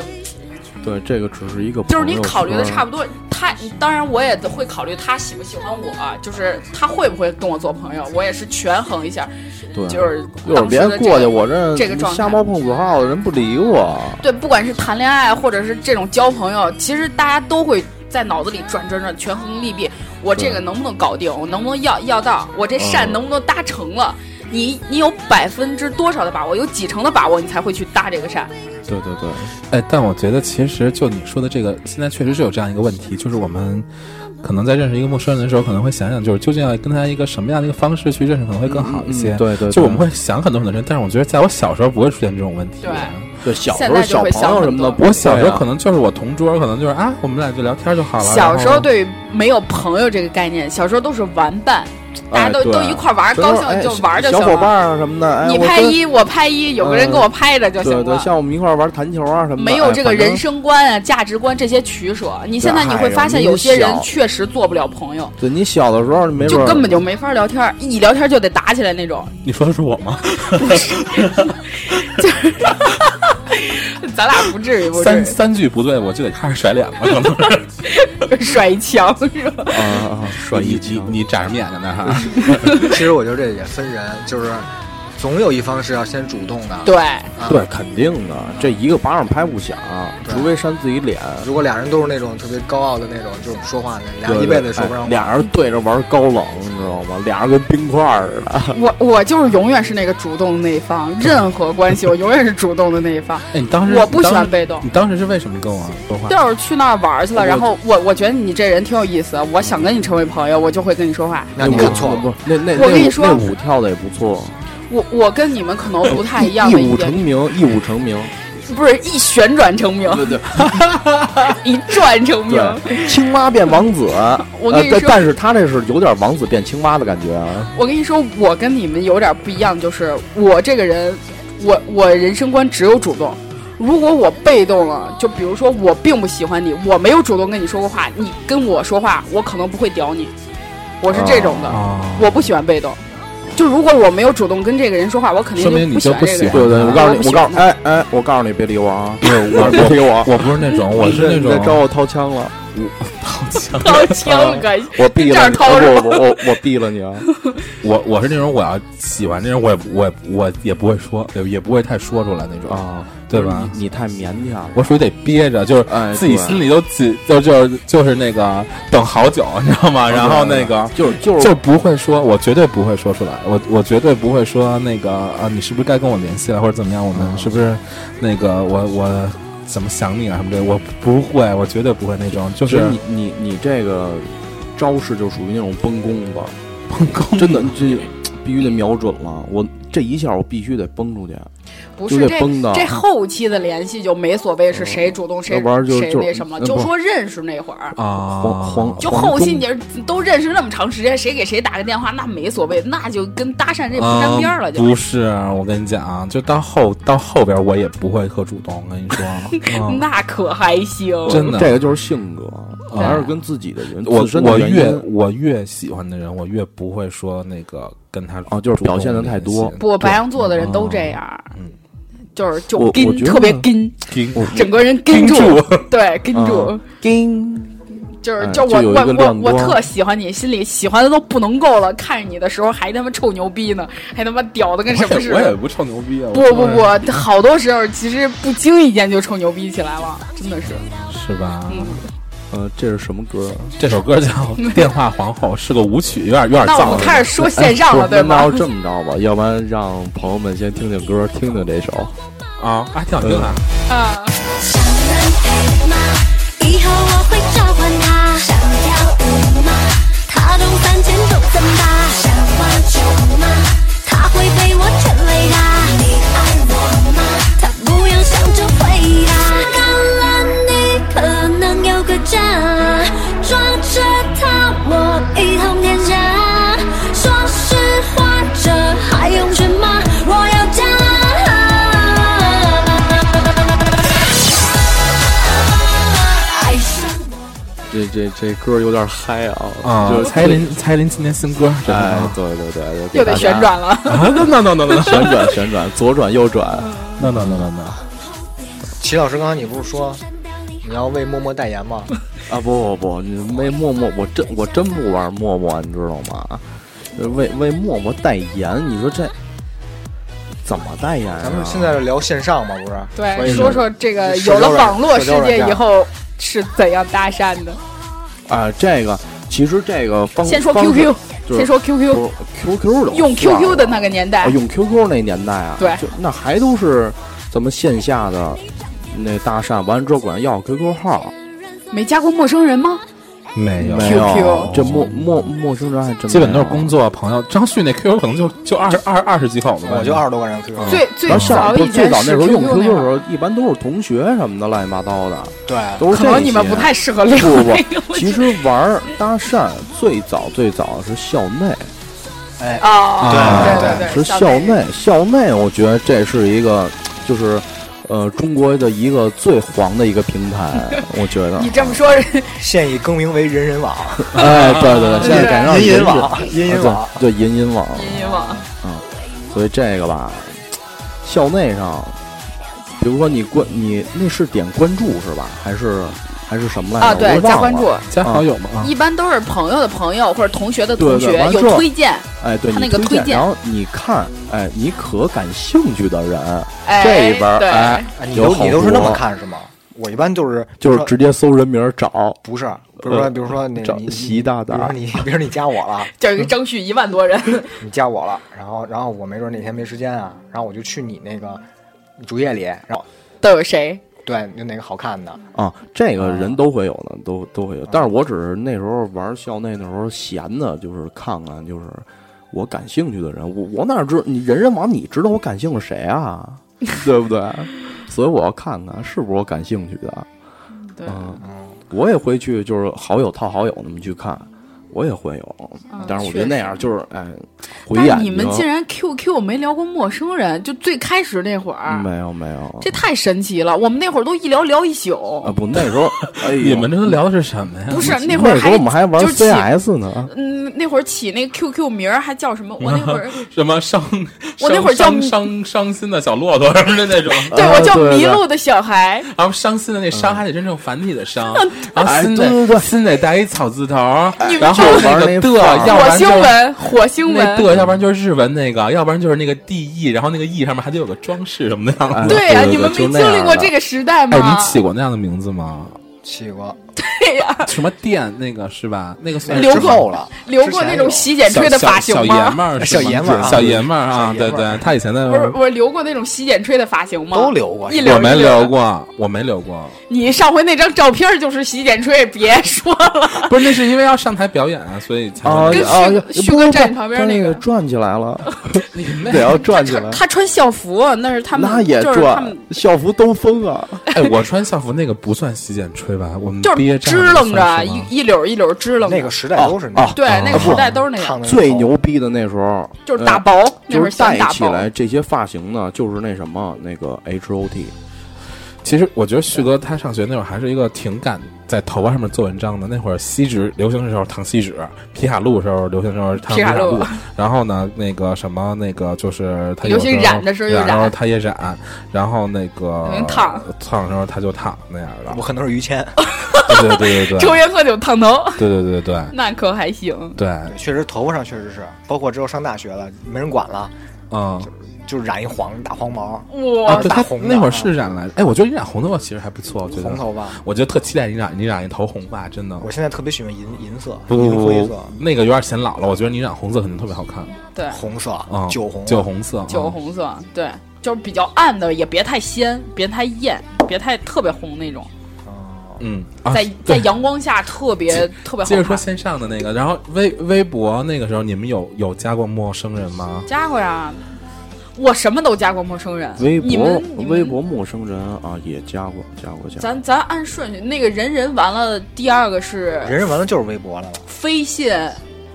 对，这个只是一个就是，你考虑的差不多，他当然我也会考虑他喜不喜欢我，就是他会不会跟我做朋友，我也是权衡一下，对，就是一会儿别过去，我这这个状态瞎猫碰死耗子，人不理我。对，不管是谈恋爱或者是这种交朋友，其实大家都会在脑子里转转转，权衡利弊。我这个能不能搞定？我能不能要要到？我这扇嗯能不能搭成了？你你有百分之多少的把握？有几成的把握，你才会去搭这个讪？对对对，哎，但我觉得其实就你说的这个，现在确实是有这样一个问题，就是我们可能在认识一个陌生人的时候，可能会想想，就是究竟要跟他一个什么样的一个方式去认识，可能会更好一些。嗯对对，就我们会想很多很多人，但是我觉得在我小时候不会出现这种问题。对对小时候小朋会想很友什么的，多我小时候可能就是我同桌，可能就是啊，我们俩就聊天就好了。小时候对于没有朋友这个概念，小时候都是玩伴，大家都、哎都一块玩，高兴就玩就行了。小伙伴啊什么的，哎，你拍一，我拍一，有个人嗯给我拍着就行了。对对，像我们一块玩弹球啊什么的，没有这个人生观啊、价值观这些取舍。你现在你会发现，有些人确实做不了朋友，对你小的时候没就根本就没法聊天，一聊天就得打起来那种。你说的是我吗？咱俩不至于，不至三三句不对，我就得开始甩脸了，可能于 甩一枪是吧？啊啊 甩一你击，你长着面呢那哈。其实我觉得这也分人，就是总有一方是要先主动的。对，啊对，肯定的，这一个巴掌拍不响，除非扇自己脸。如果俩人都是那种特别高傲的那种，就是说话那，俩人一辈子说不上话。哎俩人对着玩高冷，你知道吗？俩人跟冰块似的。我我就是永远是那个主动的那一方，任何关系我永远是主动的那一方。哎，你当时我不喜欢被动。你当时是为什么跟我说话？就是去那儿玩去了，然后我我觉得你这人挺有意思，我想跟你成为朋友，我就会跟你说话。那你看错了。不，那那我跟你说那舞跳的也不错，我我跟你们可能不太一样的 一舞成名，一舞成名。不是一旋转成名，对对 一转成名。青蛙变王子。我跟你说但是他这是有点王子变青蛙的感觉啊。我跟你说，我跟你们有点不一样，就是我这个人，我我人生观只有主动。如果我被动了，就比如说我并不喜欢你，我没有主动跟你说过话，你跟我说话，我可能不会屌你，我是这种的，啊，我不喜欢被动。就如果我没有主动跟这个人说话，我肯定说明你不喜欢这个人。就不喜欢对对，我告诉你，我告诉，喜欢他哎哎，我告诉你，别理我啊！不是我 别理我，我不是那种，我是那种。在找我掏枪了，我掏枪掏枪，我毙了我我我我毙了你啊！我我是那种我要喜欢那种，我也我也我也不会说，也也不会太说出来那种，啊，对吧？你你太腼腆了，我属于得憋着，就是哎，自己心里都紧，就就就是那个等好久，你知道吗？然后那个就是就是。就不会说，我绝对不会说出来，我我绝对不会说那个啊，你是不是该跟我联系了，或者怎么样？我们啊是不是那个我我怎么想你啊什么的？我不会，我绝对不会那种，就是你你你这个招式就属于那种崩弓子，崩弓。真的这必须得瞄准了，我这一下我必须得崩出去，不是这这后期的联系就没所谓是谁主动谁谁那什么，就说认识那会儿。啊，黄黄就后期你都认识那么长时间，谁给谁打个电话那没所谓，那就跟搭讪这不沾边了，就、不是，我跟你讲，就到后到后边我也不会特主动，我跟你说，嗯那可还行。真的这个就是性格，啊还是跟自己的人我我越我越喜欢的人，我越不会说那个跟他哦就是表现的太多不，白羊座的人都这样，嗯，就是就跟特别跟，跟整个人跟住，对，跟住。啊跟就是哎就我我我我特喜欢你，心里喜欢的都不能够了，看着你的时候还他妈臭牛逼呢，还他妈屌的跟什么似的。我也不臭牛逼啊！不不不，好多时候其实不经意间就臭牛逼起来了，真的是。是吧？嗯呃，这是什么歌？这首歌叫《电话皇后》，是个舞曲，有点有点那我们开始说线上了，哎对吗那要？这么着吧，要不然让朋友们先听听歌，听听这首。啊，还挺好听的。啊，想人陪吗？以后我会召唤他。想跳舞吗？他中三千种怎吧？想玩球吗？他会被我全这这歌有点嗨啊！啊就，是蔡依林，蔡依林今年新歌，真的哎啊，对对对，又得旋转了。啊，no no no no 旋转旋转，左转右转。no no no no no，齐老师，刚才你不是说你要为陌陌代言吗？啊不不不，你为陌陌，我真我真不玩陌陌，你知道吗？为为陌陌代言，你说这怎么代言啊？咱们现在聊线上嘛，不是？对，说说这个有了网络世界以后是怎样搭讪的？啊，这个其实这个方先说 QQ，就是先说 QQ，QQ 的用 QQ 的那个年代啊，，用 QQ 那年代啊，对就那还都是咱们线下的那搭讪，完了之后管人要 QQ 号，没加过陌生人吗？没有，没有。这陌陌陌生人还真基本都是工作朋友。张旭那 QQ 可能就就二二二十几口子吧，我就二十多个人 QQ，最最然后像早以最早那时候用 QQ 的时候，一般都是同学什么的乱七八糟的，对，都是这可能你们些。不太适合聊不不不，其实玩搭讪最早最早是校内，哎，啊，对对是校内校内，我觉得这是一个就是呃中国的一个最黄的一个平台，我觉得你。这么说，现已更名为人人网、哎，对对对，现在改成银银人网、人人网啊。对对银银网，人人网所以这个吧，校内上，比如说你关你那是点关注是吧？还是还是什么来着？啊，对，加关注，加好友嘛啊。一般都是朋友的朋友或者同学的同学有推荐，哎，对，他那个推荐然后你看，哎，你可感兴趣的人，哎，这边儿，哎，啊你都你都是那么看是吗？我一般就是就是直接搜人名儿找。不是，比如说比如说你习大大。比如说，你比如说你加我了，就一个张旭一万多人，你加我了，然后然后我没准哪天没时间啊，然后我就去你那个主页里，然后都有谁？对有哪个好看的，啊，这个人都会有的，都都会有。但是我只是那时候玩校内那时候闲的，就是看看，就是我感兴趣的人，我我哪知你人人网你知道我感兴趣谁啊？对不对？所以我要看看是不是我感兴趣的。对，嗯，我也会去，就是好友套好友那么去看，我也会有。嗯但是我觉得那样就是哎，回但你们竟然 QQ 没聊过陌生人，就最开始那会儿，没有没有，这太神奇了。我们那会儿都一聊聊一宿，啊不那时候，哎，你们这都聊的是什么呀？不是那会儿那时候我们还玩就起 CS 呢。嗯，那会儿起那 QQ 名儿还叫什么？我那会儿 什么伤？我那会儿叫伤伤伤心的小骆驼什么的那种，对我叫迷路的小孩，然后伤心的那伤还得真正繁体的伤，然后哎心对对对得心得带一草字头然后就 玩那那个的，要不然就星文，火星那文。的，要不然就是日文那个，要不然就是那个 D E，然后那个 E 上面还得有个装饰什么的样哎子。对呀、你们没经历过这个时代吗？哎，你起过那样的名字吗？起过，什么店那个是吧？那个算留过了，留过那种洗剪吹的发型小小爷吗？们儿，小爷们儿啊小爷们儿啊，对对，他以前在不是，我留过那种洗剪吹的发型吗？都留过一留我没留留。过，我没留过，你上回那张照片就是洗剪吹，别说了。不是，那是因为要上台表演啊，所以才啊跟啊！旭旭哥不不站你旁边他那个个转起来了，得要转起来。他穿校服，那是他们，那也转，校服兜风啊！哎，我穿校服那个不算洗剪吹吧？我们就是毕业站支棱着一一绺一绺支棱着。那个时代都是那啊样。对，那个啊时代都是那样，最牛逼的那时候就是打呃薄，就是带喜欢打薄。起来这些发型呢，就是那什么那个 H O T，其实我觉得旭哥他上学那会儿还是一个挺敢在头发上面做文章的。那会儿锡纸流行的时候烫锡纸，皮卡路的时候流行的时候烫皮卡路路。然后呢，那个什么那个就是他流行染的时候就然后他也染，然后那个烫烫的时候他就烫那样的我。可能是于谦，对对对对抽对烟喝酒烫头，对对对对 那可还行。对，确实头发上确实是，包括之后上大学了，没人管了，嗯。就染一黄大黄毛，哇啊，对，他大红那会儿是染来的。哎，我觉得你染红头发其实还不错，我觉得红。头发。我觉得特期待你染你染一头红发，真的。我现在特别喜欢银银色、不不不不银灰色、，那个有点显老了。我觉得你染红色肯定特别好看。对，红色啊，、酒红、酒。红色，酒啊红色，对，就是比较暗的，也别太鲜，别太艳，别太特别红那种，嗯，啊在在阳光下特别特别好。接着说线上的那个，然后微微博那个时候你们有有加过陌生人吗？加过呀，我什么都加过陌生人。微博微博陌生人啊也加过加过加过。咱咱按顺序，那个人人完了，第二个是人人完了就是微博了，飞信，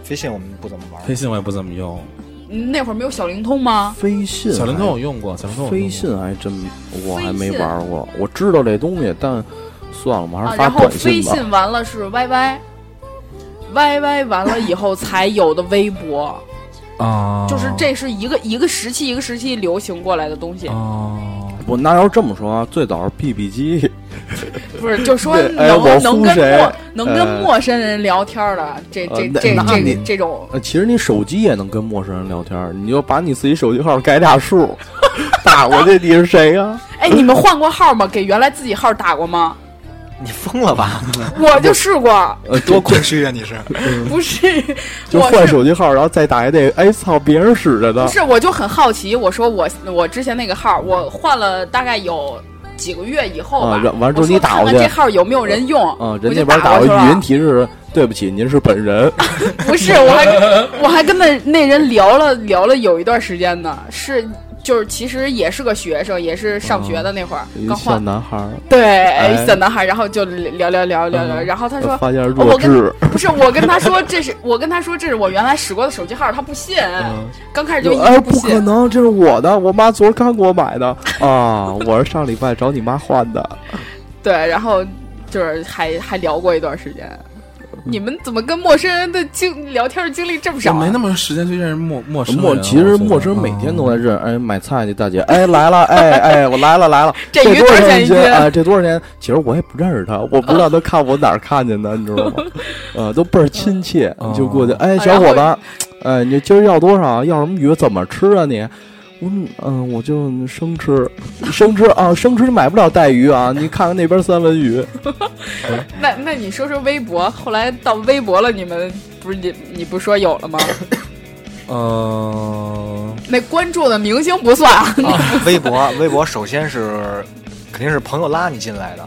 飞信我们不怎么玩。飞信我也不怎么用，那会儿没有小灵通吗？飞信小灵通我用过，小灵通我用过飞信还真我还没玩过，我知道这东西，但算了，我们还啊，是发然后短吧。飞信完了是 YY，YY 完了以后才有的微博，啊，就是这是一个一个时期一个时期流行过来的东西，哦，不，那要是这么说啊，最早是 BB 机，不是就说 能我能跟陌能跟呃陌生人聊天的，这呃这这这这种。呃，其实你手机也能跟陌生人聊天，你就把你自己手机号改俩数，打过去，你是谁呀、哎，你们换过号吗？给原来自己号打过吗？你疯了吧？我就试过，呃，多空虚啊！你是 不是，就换手机号，然后再打一那个，哎操，别人使着的不。是，我就很好奇，我说我我之前那个号，我换了大概有几个月以后吧，啊然完之后你打过去看看这号有没有人用啊，人我就那边打过语音提示，对不起，您是本人。不是，我还跟我还跟那那人聊了聊了有一段时间呢，是就是其实也是个学生，也是上学的那会儿、小刚换，男孩儿，对，哎小男孩，然后就聊聊聊聊聊，嗯然后他说。发现哦弱我跟智，不是我跟他说这是我跟他说这是我原来使过的手机号，他不信，刚开始就一哎，直不可。能，这是我的，我妈昨儿刚给我买的啊，我是上礼拜找你妈换的。对，然后就是还还聊过一段时间。你们怎么跟陌生人的经聊天经历这么少、啊？我没那么多时间去认识陌陌生人陌啊。其实陌生人每天都在认，哎，买菜的大姐，哎来了，哎哎，我来了 来了，这鱼多少多少钱一斤啊？哎，这多少钱？其实我也不认识他，我不知道他看我哪儿看见的，你知道吗？呃，都倍儿亲切，哦就过去，哎，啊小伙子，哎，你今儿要多少？要什么鱼？怎么吃啊你？嗯嗯，我就生吃，生吃啊，生吃你买不了带鱼啊！你看看那边三文鱼，那那你说说微博，后来到微博了，你们不是你你不说有了吗？呃，那关注的明星不算啊，微博，微博首先是肯定是朋友拉你进来的，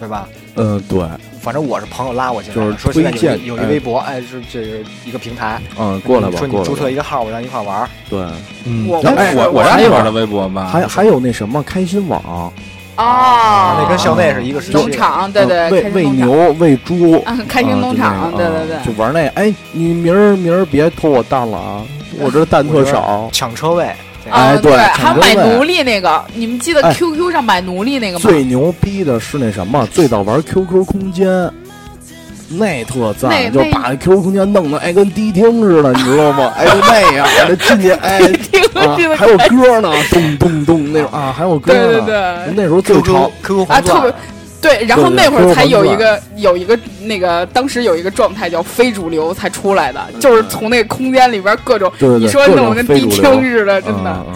对吧？嗯，对，反正我是朋友拉我进来的，就是说现在有推荐一有一哎微博，哎，是这是一个平台，嗯，过来吧，说你注册一个号，我让你一块玩儿。对，嗯，我然后哎我我让你玩的微博吧，还还有那什么开心网，哦，那跟校内是一个时期农场，对对，呃喂喂牛喂猪，啊，开心农场，对对对，啊就玩那，哎，你明儿明儿别偷我蛋了啊，我这蛋特少。抢车位，哎对还有买奴隶那个，你们记得哎 QQ 上买奴隶那个吗？最牛逼的是那什么，最早玩 QQ 空间，那特赞，就那把 QQ 空间弄得哎跟迪厅似的，你知道吗？哎，就那样，那进去哎还有歌呢，咚咚咚那种啊，还有歌对对呢。对，那时候最潮，QQ 啊，黄钻特别，对，然后那会儿才有一个有一个那个，当时有一个状态叫非主流才出来的，就是从那个空间里边各种，你说弄得跟迪非主流厅似的，真的。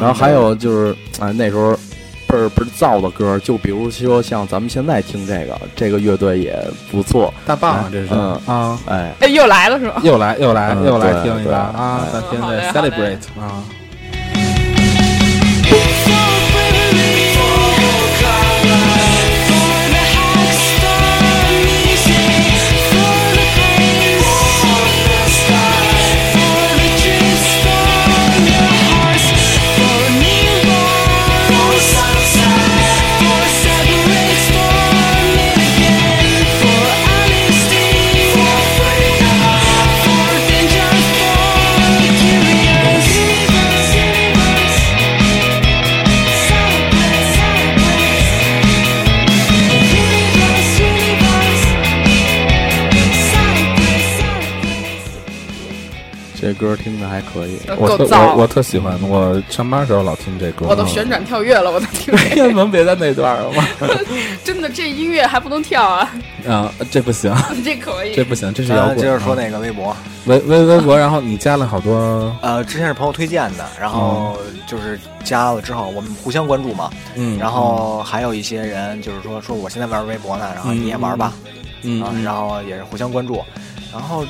然后还有就是，哎，那时候倍儿倍儿燥的歌，就比如说像咱们现在听这个，这个乐队也不错，大棒啊，这是嗯啊，哎，哎，又来了是吧？又来又来嗯又来听一个啊，哎咱听这好嘞好嘞 celebrate 啊。歌听着还可以。我特我我特喜欢，我上班时候老听这歌。我都旋转跳跃了，我都听这天 能别在那段了吗？真的这音乐还不能跳啊，啊，这不行，这可以。这。不行，这是摇滚。咱接着说那个微博，微微微博，然后你加了好多，呃，之前是朋友推荐的，然后就是加了之后，我们互相关注嘛，嗯，然后还有一些人就是说说我现在玩微博呢，然后你也玩吧，嗯。然后也是互相关注，然后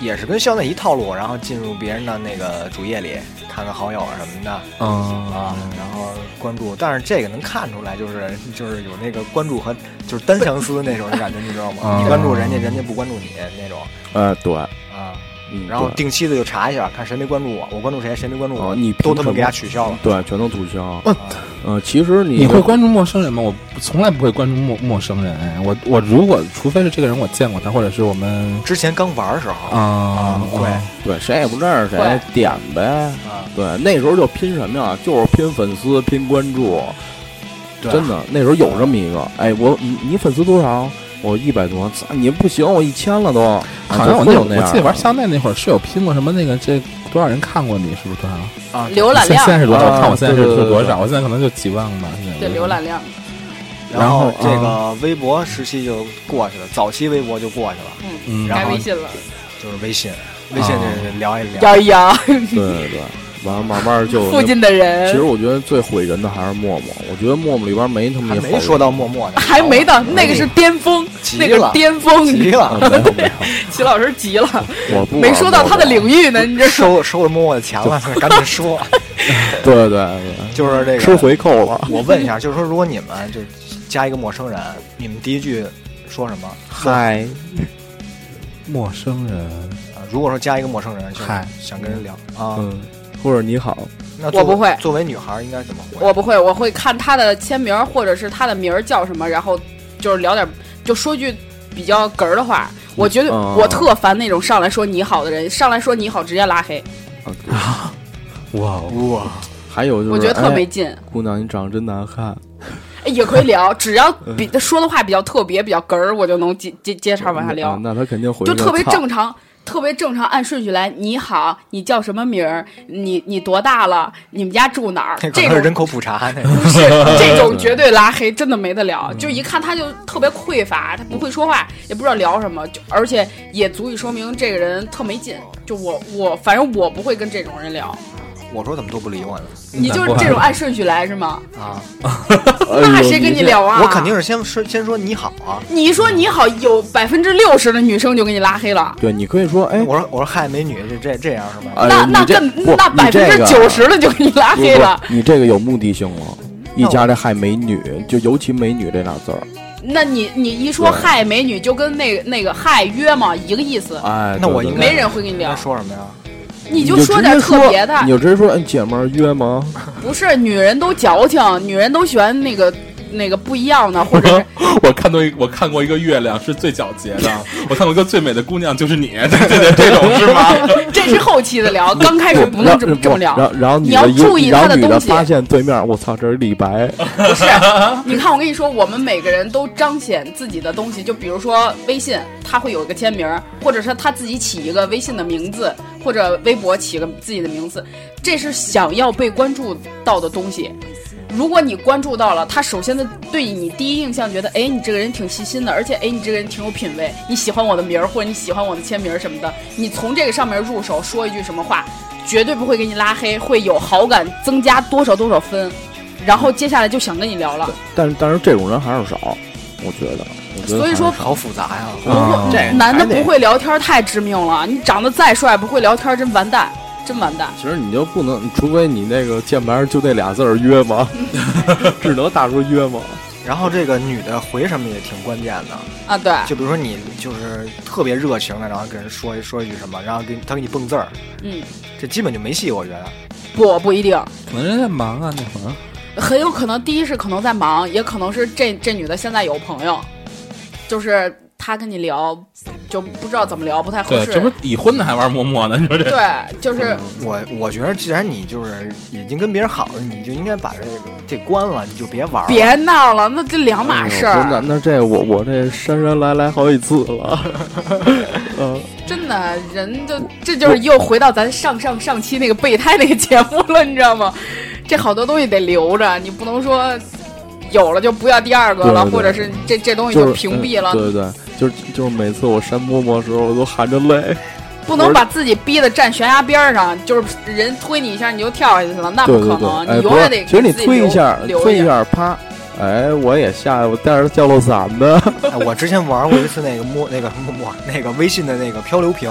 也是跟校内一套路，然后进入别人的那个主页里看看好友什么的。嗯。啊，然后关注，但是这个能看出来，就是就是有那个关注和就是单相思那种感觉，你知道吗？啊你关注人家，人家不关注你那种。呃，对，啊。嗯，然后定期的就查一下，看谁没关注我，我关注谁，谁没关注我，哦你都他妈给他取消了。对，全都取消。嗯呃，其实你你会关注陌生人吗？我从来不会关注陌陌生人。哎，我我如果除非是这个人我见过他，或者是我们之前刚玩的时候啊会对谁也不认识谁，点呗。啊，对，那时候就拼什么呀？就是拼粉丝，拼关注。对真的，那时候有这么一个，哎，我你你粉丝多少？我一百多，操你不行，我一千了都。好像我有那会儿我记得玩香奈那会儿是有拼过什么那个这多少人看过你是不是多少？啊，浏览量现在是多少？啊看我现在是多少？我现在可能就几万吧。对浏览量，然后这个微博时期就过去了，早期微博就过去了，嗯，然后微信了，就是微信，微信就聊一聊。摇一摇对对对，完了慢慢就附近的人其实，我觉得最毁人的还是陌陌，我觉得陌陌里边没他妈好没说到陌陌呢，还没到，那个是巅峰，那个是巅峰，急啊了，齐老师急了，我不没说到他的领域呢，你这收收了陌陌的钱了，赶紧说。对对对，就是这个吃回扣了。我问一下，就是说，如果你们就加一个陌生人，你们第一句说什么？嗨，陌生人，啊，如果说加一个陌生人，就是嗨想跟人聊啊，嗯，或者你好，那我不会作为女孩应该怎么回？我不会，我会看他的签名儿或者是他的名儿叫什么，然后就是聊点，就说句比较哏儿的话。我觉得嗯我特烦那种上来说你好的人，上来说你好直接拉黑，啊 哇哦，哇，还有就是，我觉得特没哎劲。姑娘，你长得真难看。哎也可以聊，只要比他说的话比较特别、比较哏儿，我就能接接接茬往下聊啊，那他肯定回就特别正常。特别正常，按顺序来。你好，你叫什么名儿？你你多大了？你们家住哪儿？这种人口普查那个。不是 这种绝对拉黑，真的没得聊。就一看他就特别匮乏，他不会说话，也不知道聊什么，就而且也足以说明这个人特没劲。就我我反正我不会跟这种人聊。我说怎么都不理我呢？你就是这种按顺序来是吗？啊，那谁跟你聊啊？我肯定是先说先说你好啊。你一说你好，有百分之六十的女生就给你拉黑了。对，你可以说，哎，我说我说嗨美女，这这这样是吧？哎那那更那百分之九十的就给你拉黑了。你这个有目的性吗。一家的“嗨美女”，就尤其“美女”这俩字儿，那你你一说对嗨美女，就跟那个那个嗨约嘛一个意思，哎，那我应该没人会跟你聊。说什么呀？你你就说点特别的你，就直接说，哎，姐们儿约吗？不是女人都矫情，女人都喜欢那个那个不一样呢，或者是我看到一我看过一个月亮是最皎洁的，我看过一个最美的姑娘就是你，对对对，这种是吗？这是后期的聊，刚开始不能这么这么聊。然后然后你要注意他的东西发现对面，我操，这是李白，不是，你看我跟你说，我们每个人都彰显自己的东西，就比如说微信，他会有一个签名，或者是他自己起一个微信的名字，或者微博起个自己的名字，这是想要被关注到的东西。如果你关注到了，他首先的对你第一印象觉得，哎，你这个人挺细心的，而且哎，你这个人挺有品位，你喜欢我的名儿或者你喜欢我的签名什么的，你从这个上面入手说一句什么话，绝对不会给你拉黑，会有好感增加多少多少分，然后接下来就想跟你聊了。但是但是这种人还是少，我觉得。我觉得所以说好复杂呀！不啊会，这男的不会聊天太致命了。你长得再帅，不会聊天真完蛋，真完蛋。其实你就不能，除非你那个键盘上就那俩字儿约吗？只能打出约吗？然后这个女的回什么也挺关键的，啊，对，就比如说你就是特别热情的，然后跟人说一说一句什么，然后给他给你蹦字儿，嗯，这基本就没戏，我觉得。不不一定，可能人在忙啊，那会儿。很有可能第一是可能在忙，也可能是这这女的现在有朋友，就是她跟你聊，就不知道怎么聊，不太合对，适。这不是已婚的还玩陌陌呢？你说这？对，就是我我觉得，既然你就是已经跟别人好了，你就应该把这个这关了，你就别玩了。别闹了，那这两码事哎呦那这我我这姗姗来来好几次了，嗯，真的，人就这就是又回到咱上上上期那个备胎那个节目了，你知道吗？这好多东西得留着，你不能说有了就不要第二个了，对对对或者是这这东西就屏蔽了，嗯对对对，就是就是每次我删陌陌的时候，我都含着泪。不能把自己逼得站悬崖边儿上，就是人推你一下你就跳下去了，那对对对不可能，，哎，你，永远得其实你推一下，留推一下。啪，哎，我也下，我带着降落伞的，哎我之前玩过一次那个摸那个摸摸那个微信的那个漂流瓶，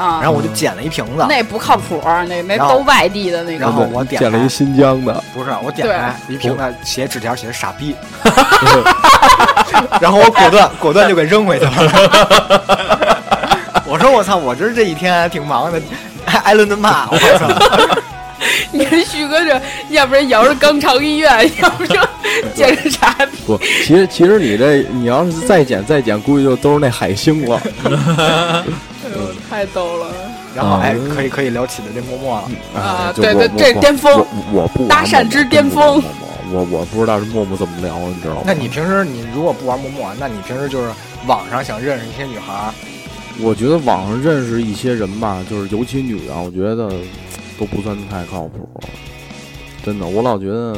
啊然，后我就捡了一瓶子，那不靠谱儿，那那都外地的那然个。后我点捡了一新疆的，不是我点对开一瓶子写纸条写的傻逼，然后我果断 果断就给扔回去了。我说我操，我这这一天还挺忙的，还挨了顿骂，我操！你看旭哥这，要不然摇着肛肠医院，要不就捡个啥？不，其实其实你这你要是再捡再捡，估计就都是那海星了。太逗了！然后哎，嗯可以可以聊起的这默默了，啊对对这巅峰我我不搭讪之巅峰陌陌我我不知道这陌陌怎么聊，你知道吗？那你平时你如果不玩陌陌，那你平时就是网上想认识一些女孩儿，我觉得网上认识一些人吧，就是尤其女的，我觉得都不算太靠谱。真的，我老觉得，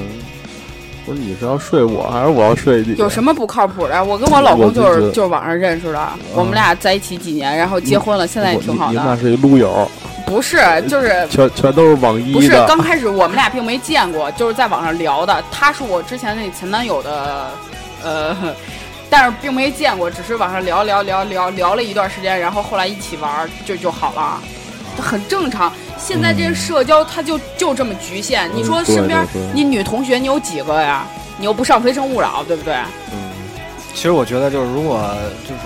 不是你是要睡我，还是我要睡你？有什么不靠谱的？我跟我老公就是就是网上认识的，我们俩在一起几年，然后结婚了，现在也挺好的。你俩是一撸友，不是，就是全全都是网一不是的。刚开始我们俩并没见过，就是在网上聊的。他是我之前那前男友的，呃，但是并没见过，只是网上聊聊聊聊聊了一段时间，然后后来一起玩就就好了，很正常。现在这社交它就就这么局限，你说身边你女同学你有几个呀？你又不上《非诚勿扰》，对不对？嗯，其实我觉得就是如果就是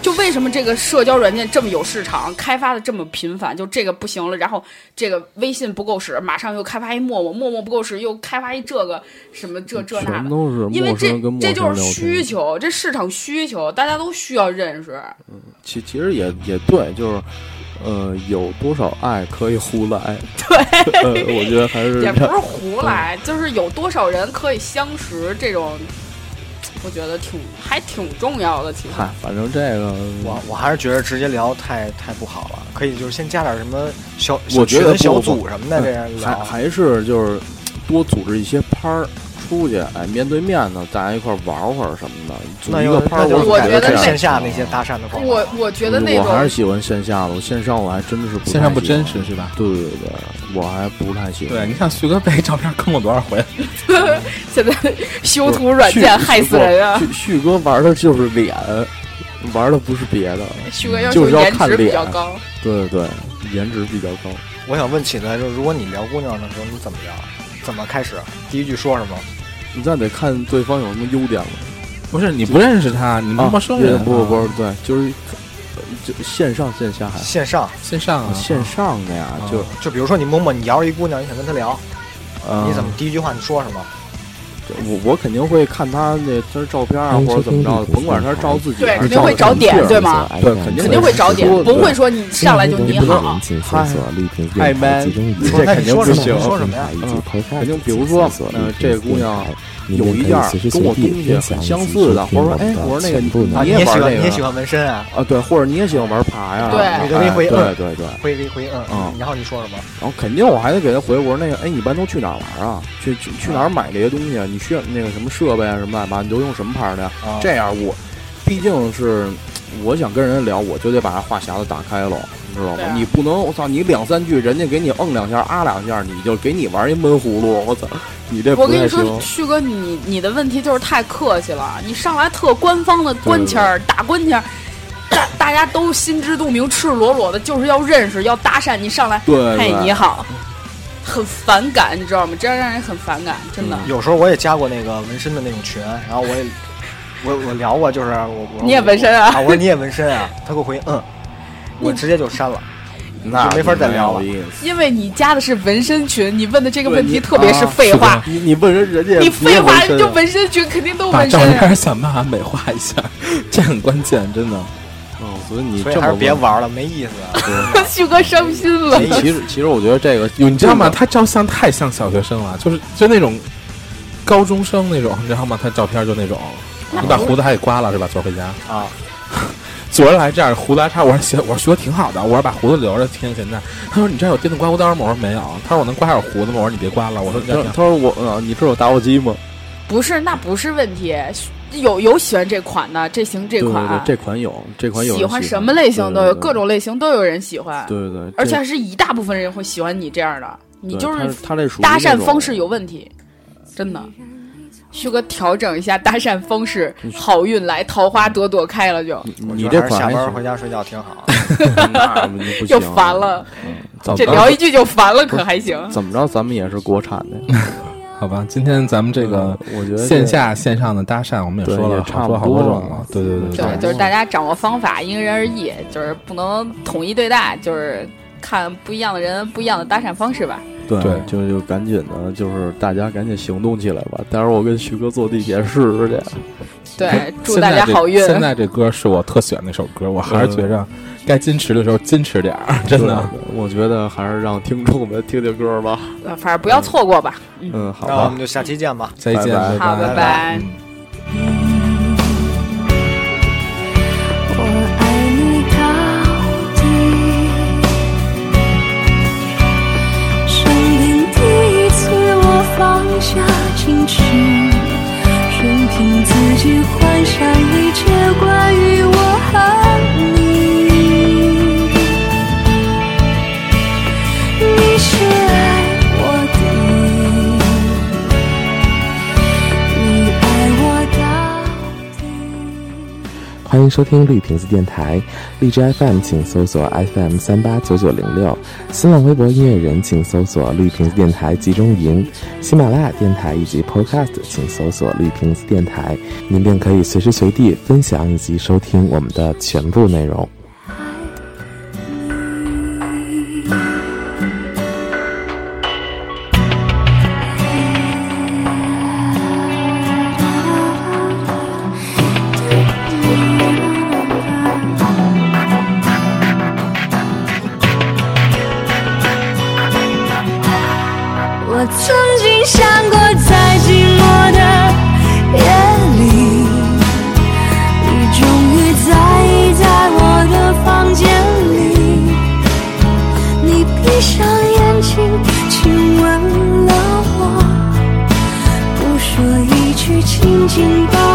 就为什么这个社交软件这么有市场，开发的这么频繁？就这个不行了，然后这个微信不够使，马上又开发一陌陌，陌陌不够使，又开发一这个什么这这那的。全都是因为这这就是需。求，这市场需求，大家都需要认识。嗯其其实也也对，就是。呃，有多少爱可以胡来？对，呃，我觉得还是也不是胡来，就是有多少人可以相识，这种我觉得挺还挺重要的。其实，嗨，反正这个我我还是觉得直接聊太太不好了，可以就是先加点什么小我觉得小组什么的，这样还聊。还是就是多组织一些拍儿出去，哎，面对面的大家一块儿玩会儿什么的。组那一个拍儿，那我觉得线下那些搭讪的我我觉得那我还是喜欢线下的，我线上我还真的是不线上不真实是吧？对对对，我还不太喜欢。对，你看旭哥被照片坑过多少回？现在 修图软件害死人啊！旭旭哥玩的就是脸，玩的不是别的。旭哥要求就是要颜值比较高，对对对，颜值比较高。我想问起来，就是如果你聊姑娘的时候，你怎么聊？怎么开始？第一句说什么？你再得看对方有什么优点了。不是你不认识他，你啊陌生人啊，不不不是，对，就是呃就线上线下。还线上，线上啊，线上的呀，就就比如说你摸摸，你摇着一姑娘，你想跟她聊，呃你怎么第一句话你说什么？我我肯定会看他那他照片啊，或者怎么着，甭管他是照自己还是照对肯定会找点对吗对，肯肯定会找点，不会说你上来就你好。嗨 man，说那这肯定不你说什么？行你。说什么呀？嗯，肯定，比如说，呃，这个姑娘有一件跟我东西很相似的，或者说，哎，我说那个啊，你你也喜欢，玩那个你也喜欢纹身啊？啊？对，或者你也喜欢玩爬呀？对哎你就可以回对嗯对对。回回回嗯嗯然后你说什么？然后肯定我还得给他回，我说那个，哎，你一般都去哪儿玩啊？去去去哪儿买这些东西啊？你需要那个什么设备啊什么乱七八，你都用什么牌儿的呀？啊这样我毕竟是我想跟人聊，我就得把他话匣子打开了，你知道吗啊？你不能我操，你两三句，人家给你嗯两下啊两下，你就给你玩一闷葫芦，我操，你这我跟你说。旭哥，你你的问题就是太客气了，你上来特官方的官腔儿打官腔儿，大大家都心知肚明，赤裸裸的就是要认识要搭讪，你上来，对，嘿对你好，很反感，你知道吗？这样让人很反感，真的。有时候我也加过那个纹身的那种群，然后我也我我聊过，就是我我你也纹身啊啊？我说你也纹身啊？他给我回嗯，我直接就删了。那就没法再聊了。因为你加的是纹身群，你问的这个问题特别是啊废话。你你问人，人家你废话，纹身啊就纹身群肯定都纹身照。片想办法美化一下，这很关键，真的。哦，所以你这么问别玩了，没意思。啊 旭哥伤心了。其其实其实我觉得这个你知道吗？他照相太像小学生了，就是就那种高中生那种，你知道吗？他照片就那种，你把胡子还给刮了是吧？昨儿回家啊，昨儿来这样胡子还差，我说学我说学挺好的，我说把胡子留着听现在。他说你这儿有电动刮胡刀吗？我说没有。他说我能刮点胡子吗？我说你别刮了。我说你他他说我啊，你这有打火机吗？不是，那不是问题。有有喜欢这款的，这型这对对款，对，这款有，这款有喜欢什么类型都有，对对对各种类型都有人喜欢。对对对，而且还是一大部分人会喜欢你这样的，你就是他他这搭讪方式有问题，真的。旭哥调整一下搭讪方式，好运来，桃花朵朵开了就，你这下班回家睡觉挺好。就，烦了。这聊一句就烦了，可还行？怎么着，咱们也是国产的。好吧，今天咱们这个嗯我觉得线下线上的搭讪，我们也说了也差不好多好多种了。对对对对，就是大家掌握方法，因人而异，就是不能统一对待，就是看不一样的人不一样的搭讪方式吧。对对就就赶紧的，就是大家赶紧行动起来吧。待会儿我跟徐哥坐地铁试试去。对，祝大家好运。现在这歌是我特喜欢那首歌，我还是觉着该矜持的时候矜持点儿，真的。我觉得还是让听众们听听歌吧。呃反正不要错过吧。嗯，嗯，好吧那我们，就下期见吧。再见，拜拜好，拜拜。我爱你到底。生平第一次，我放下矜持，任凭自己幻想一切关于我和欢迎收听绿瓶子电台，荔枝 FM 请搜索 FM 三八九九零六，新浪微博音乐人请搜索绿瓶子电台集中营，喜马拉雅电台以及 Podcast 请搜索绿瓶子电台，您便可以随时随地分享以及收听我们的全部内容。紧紧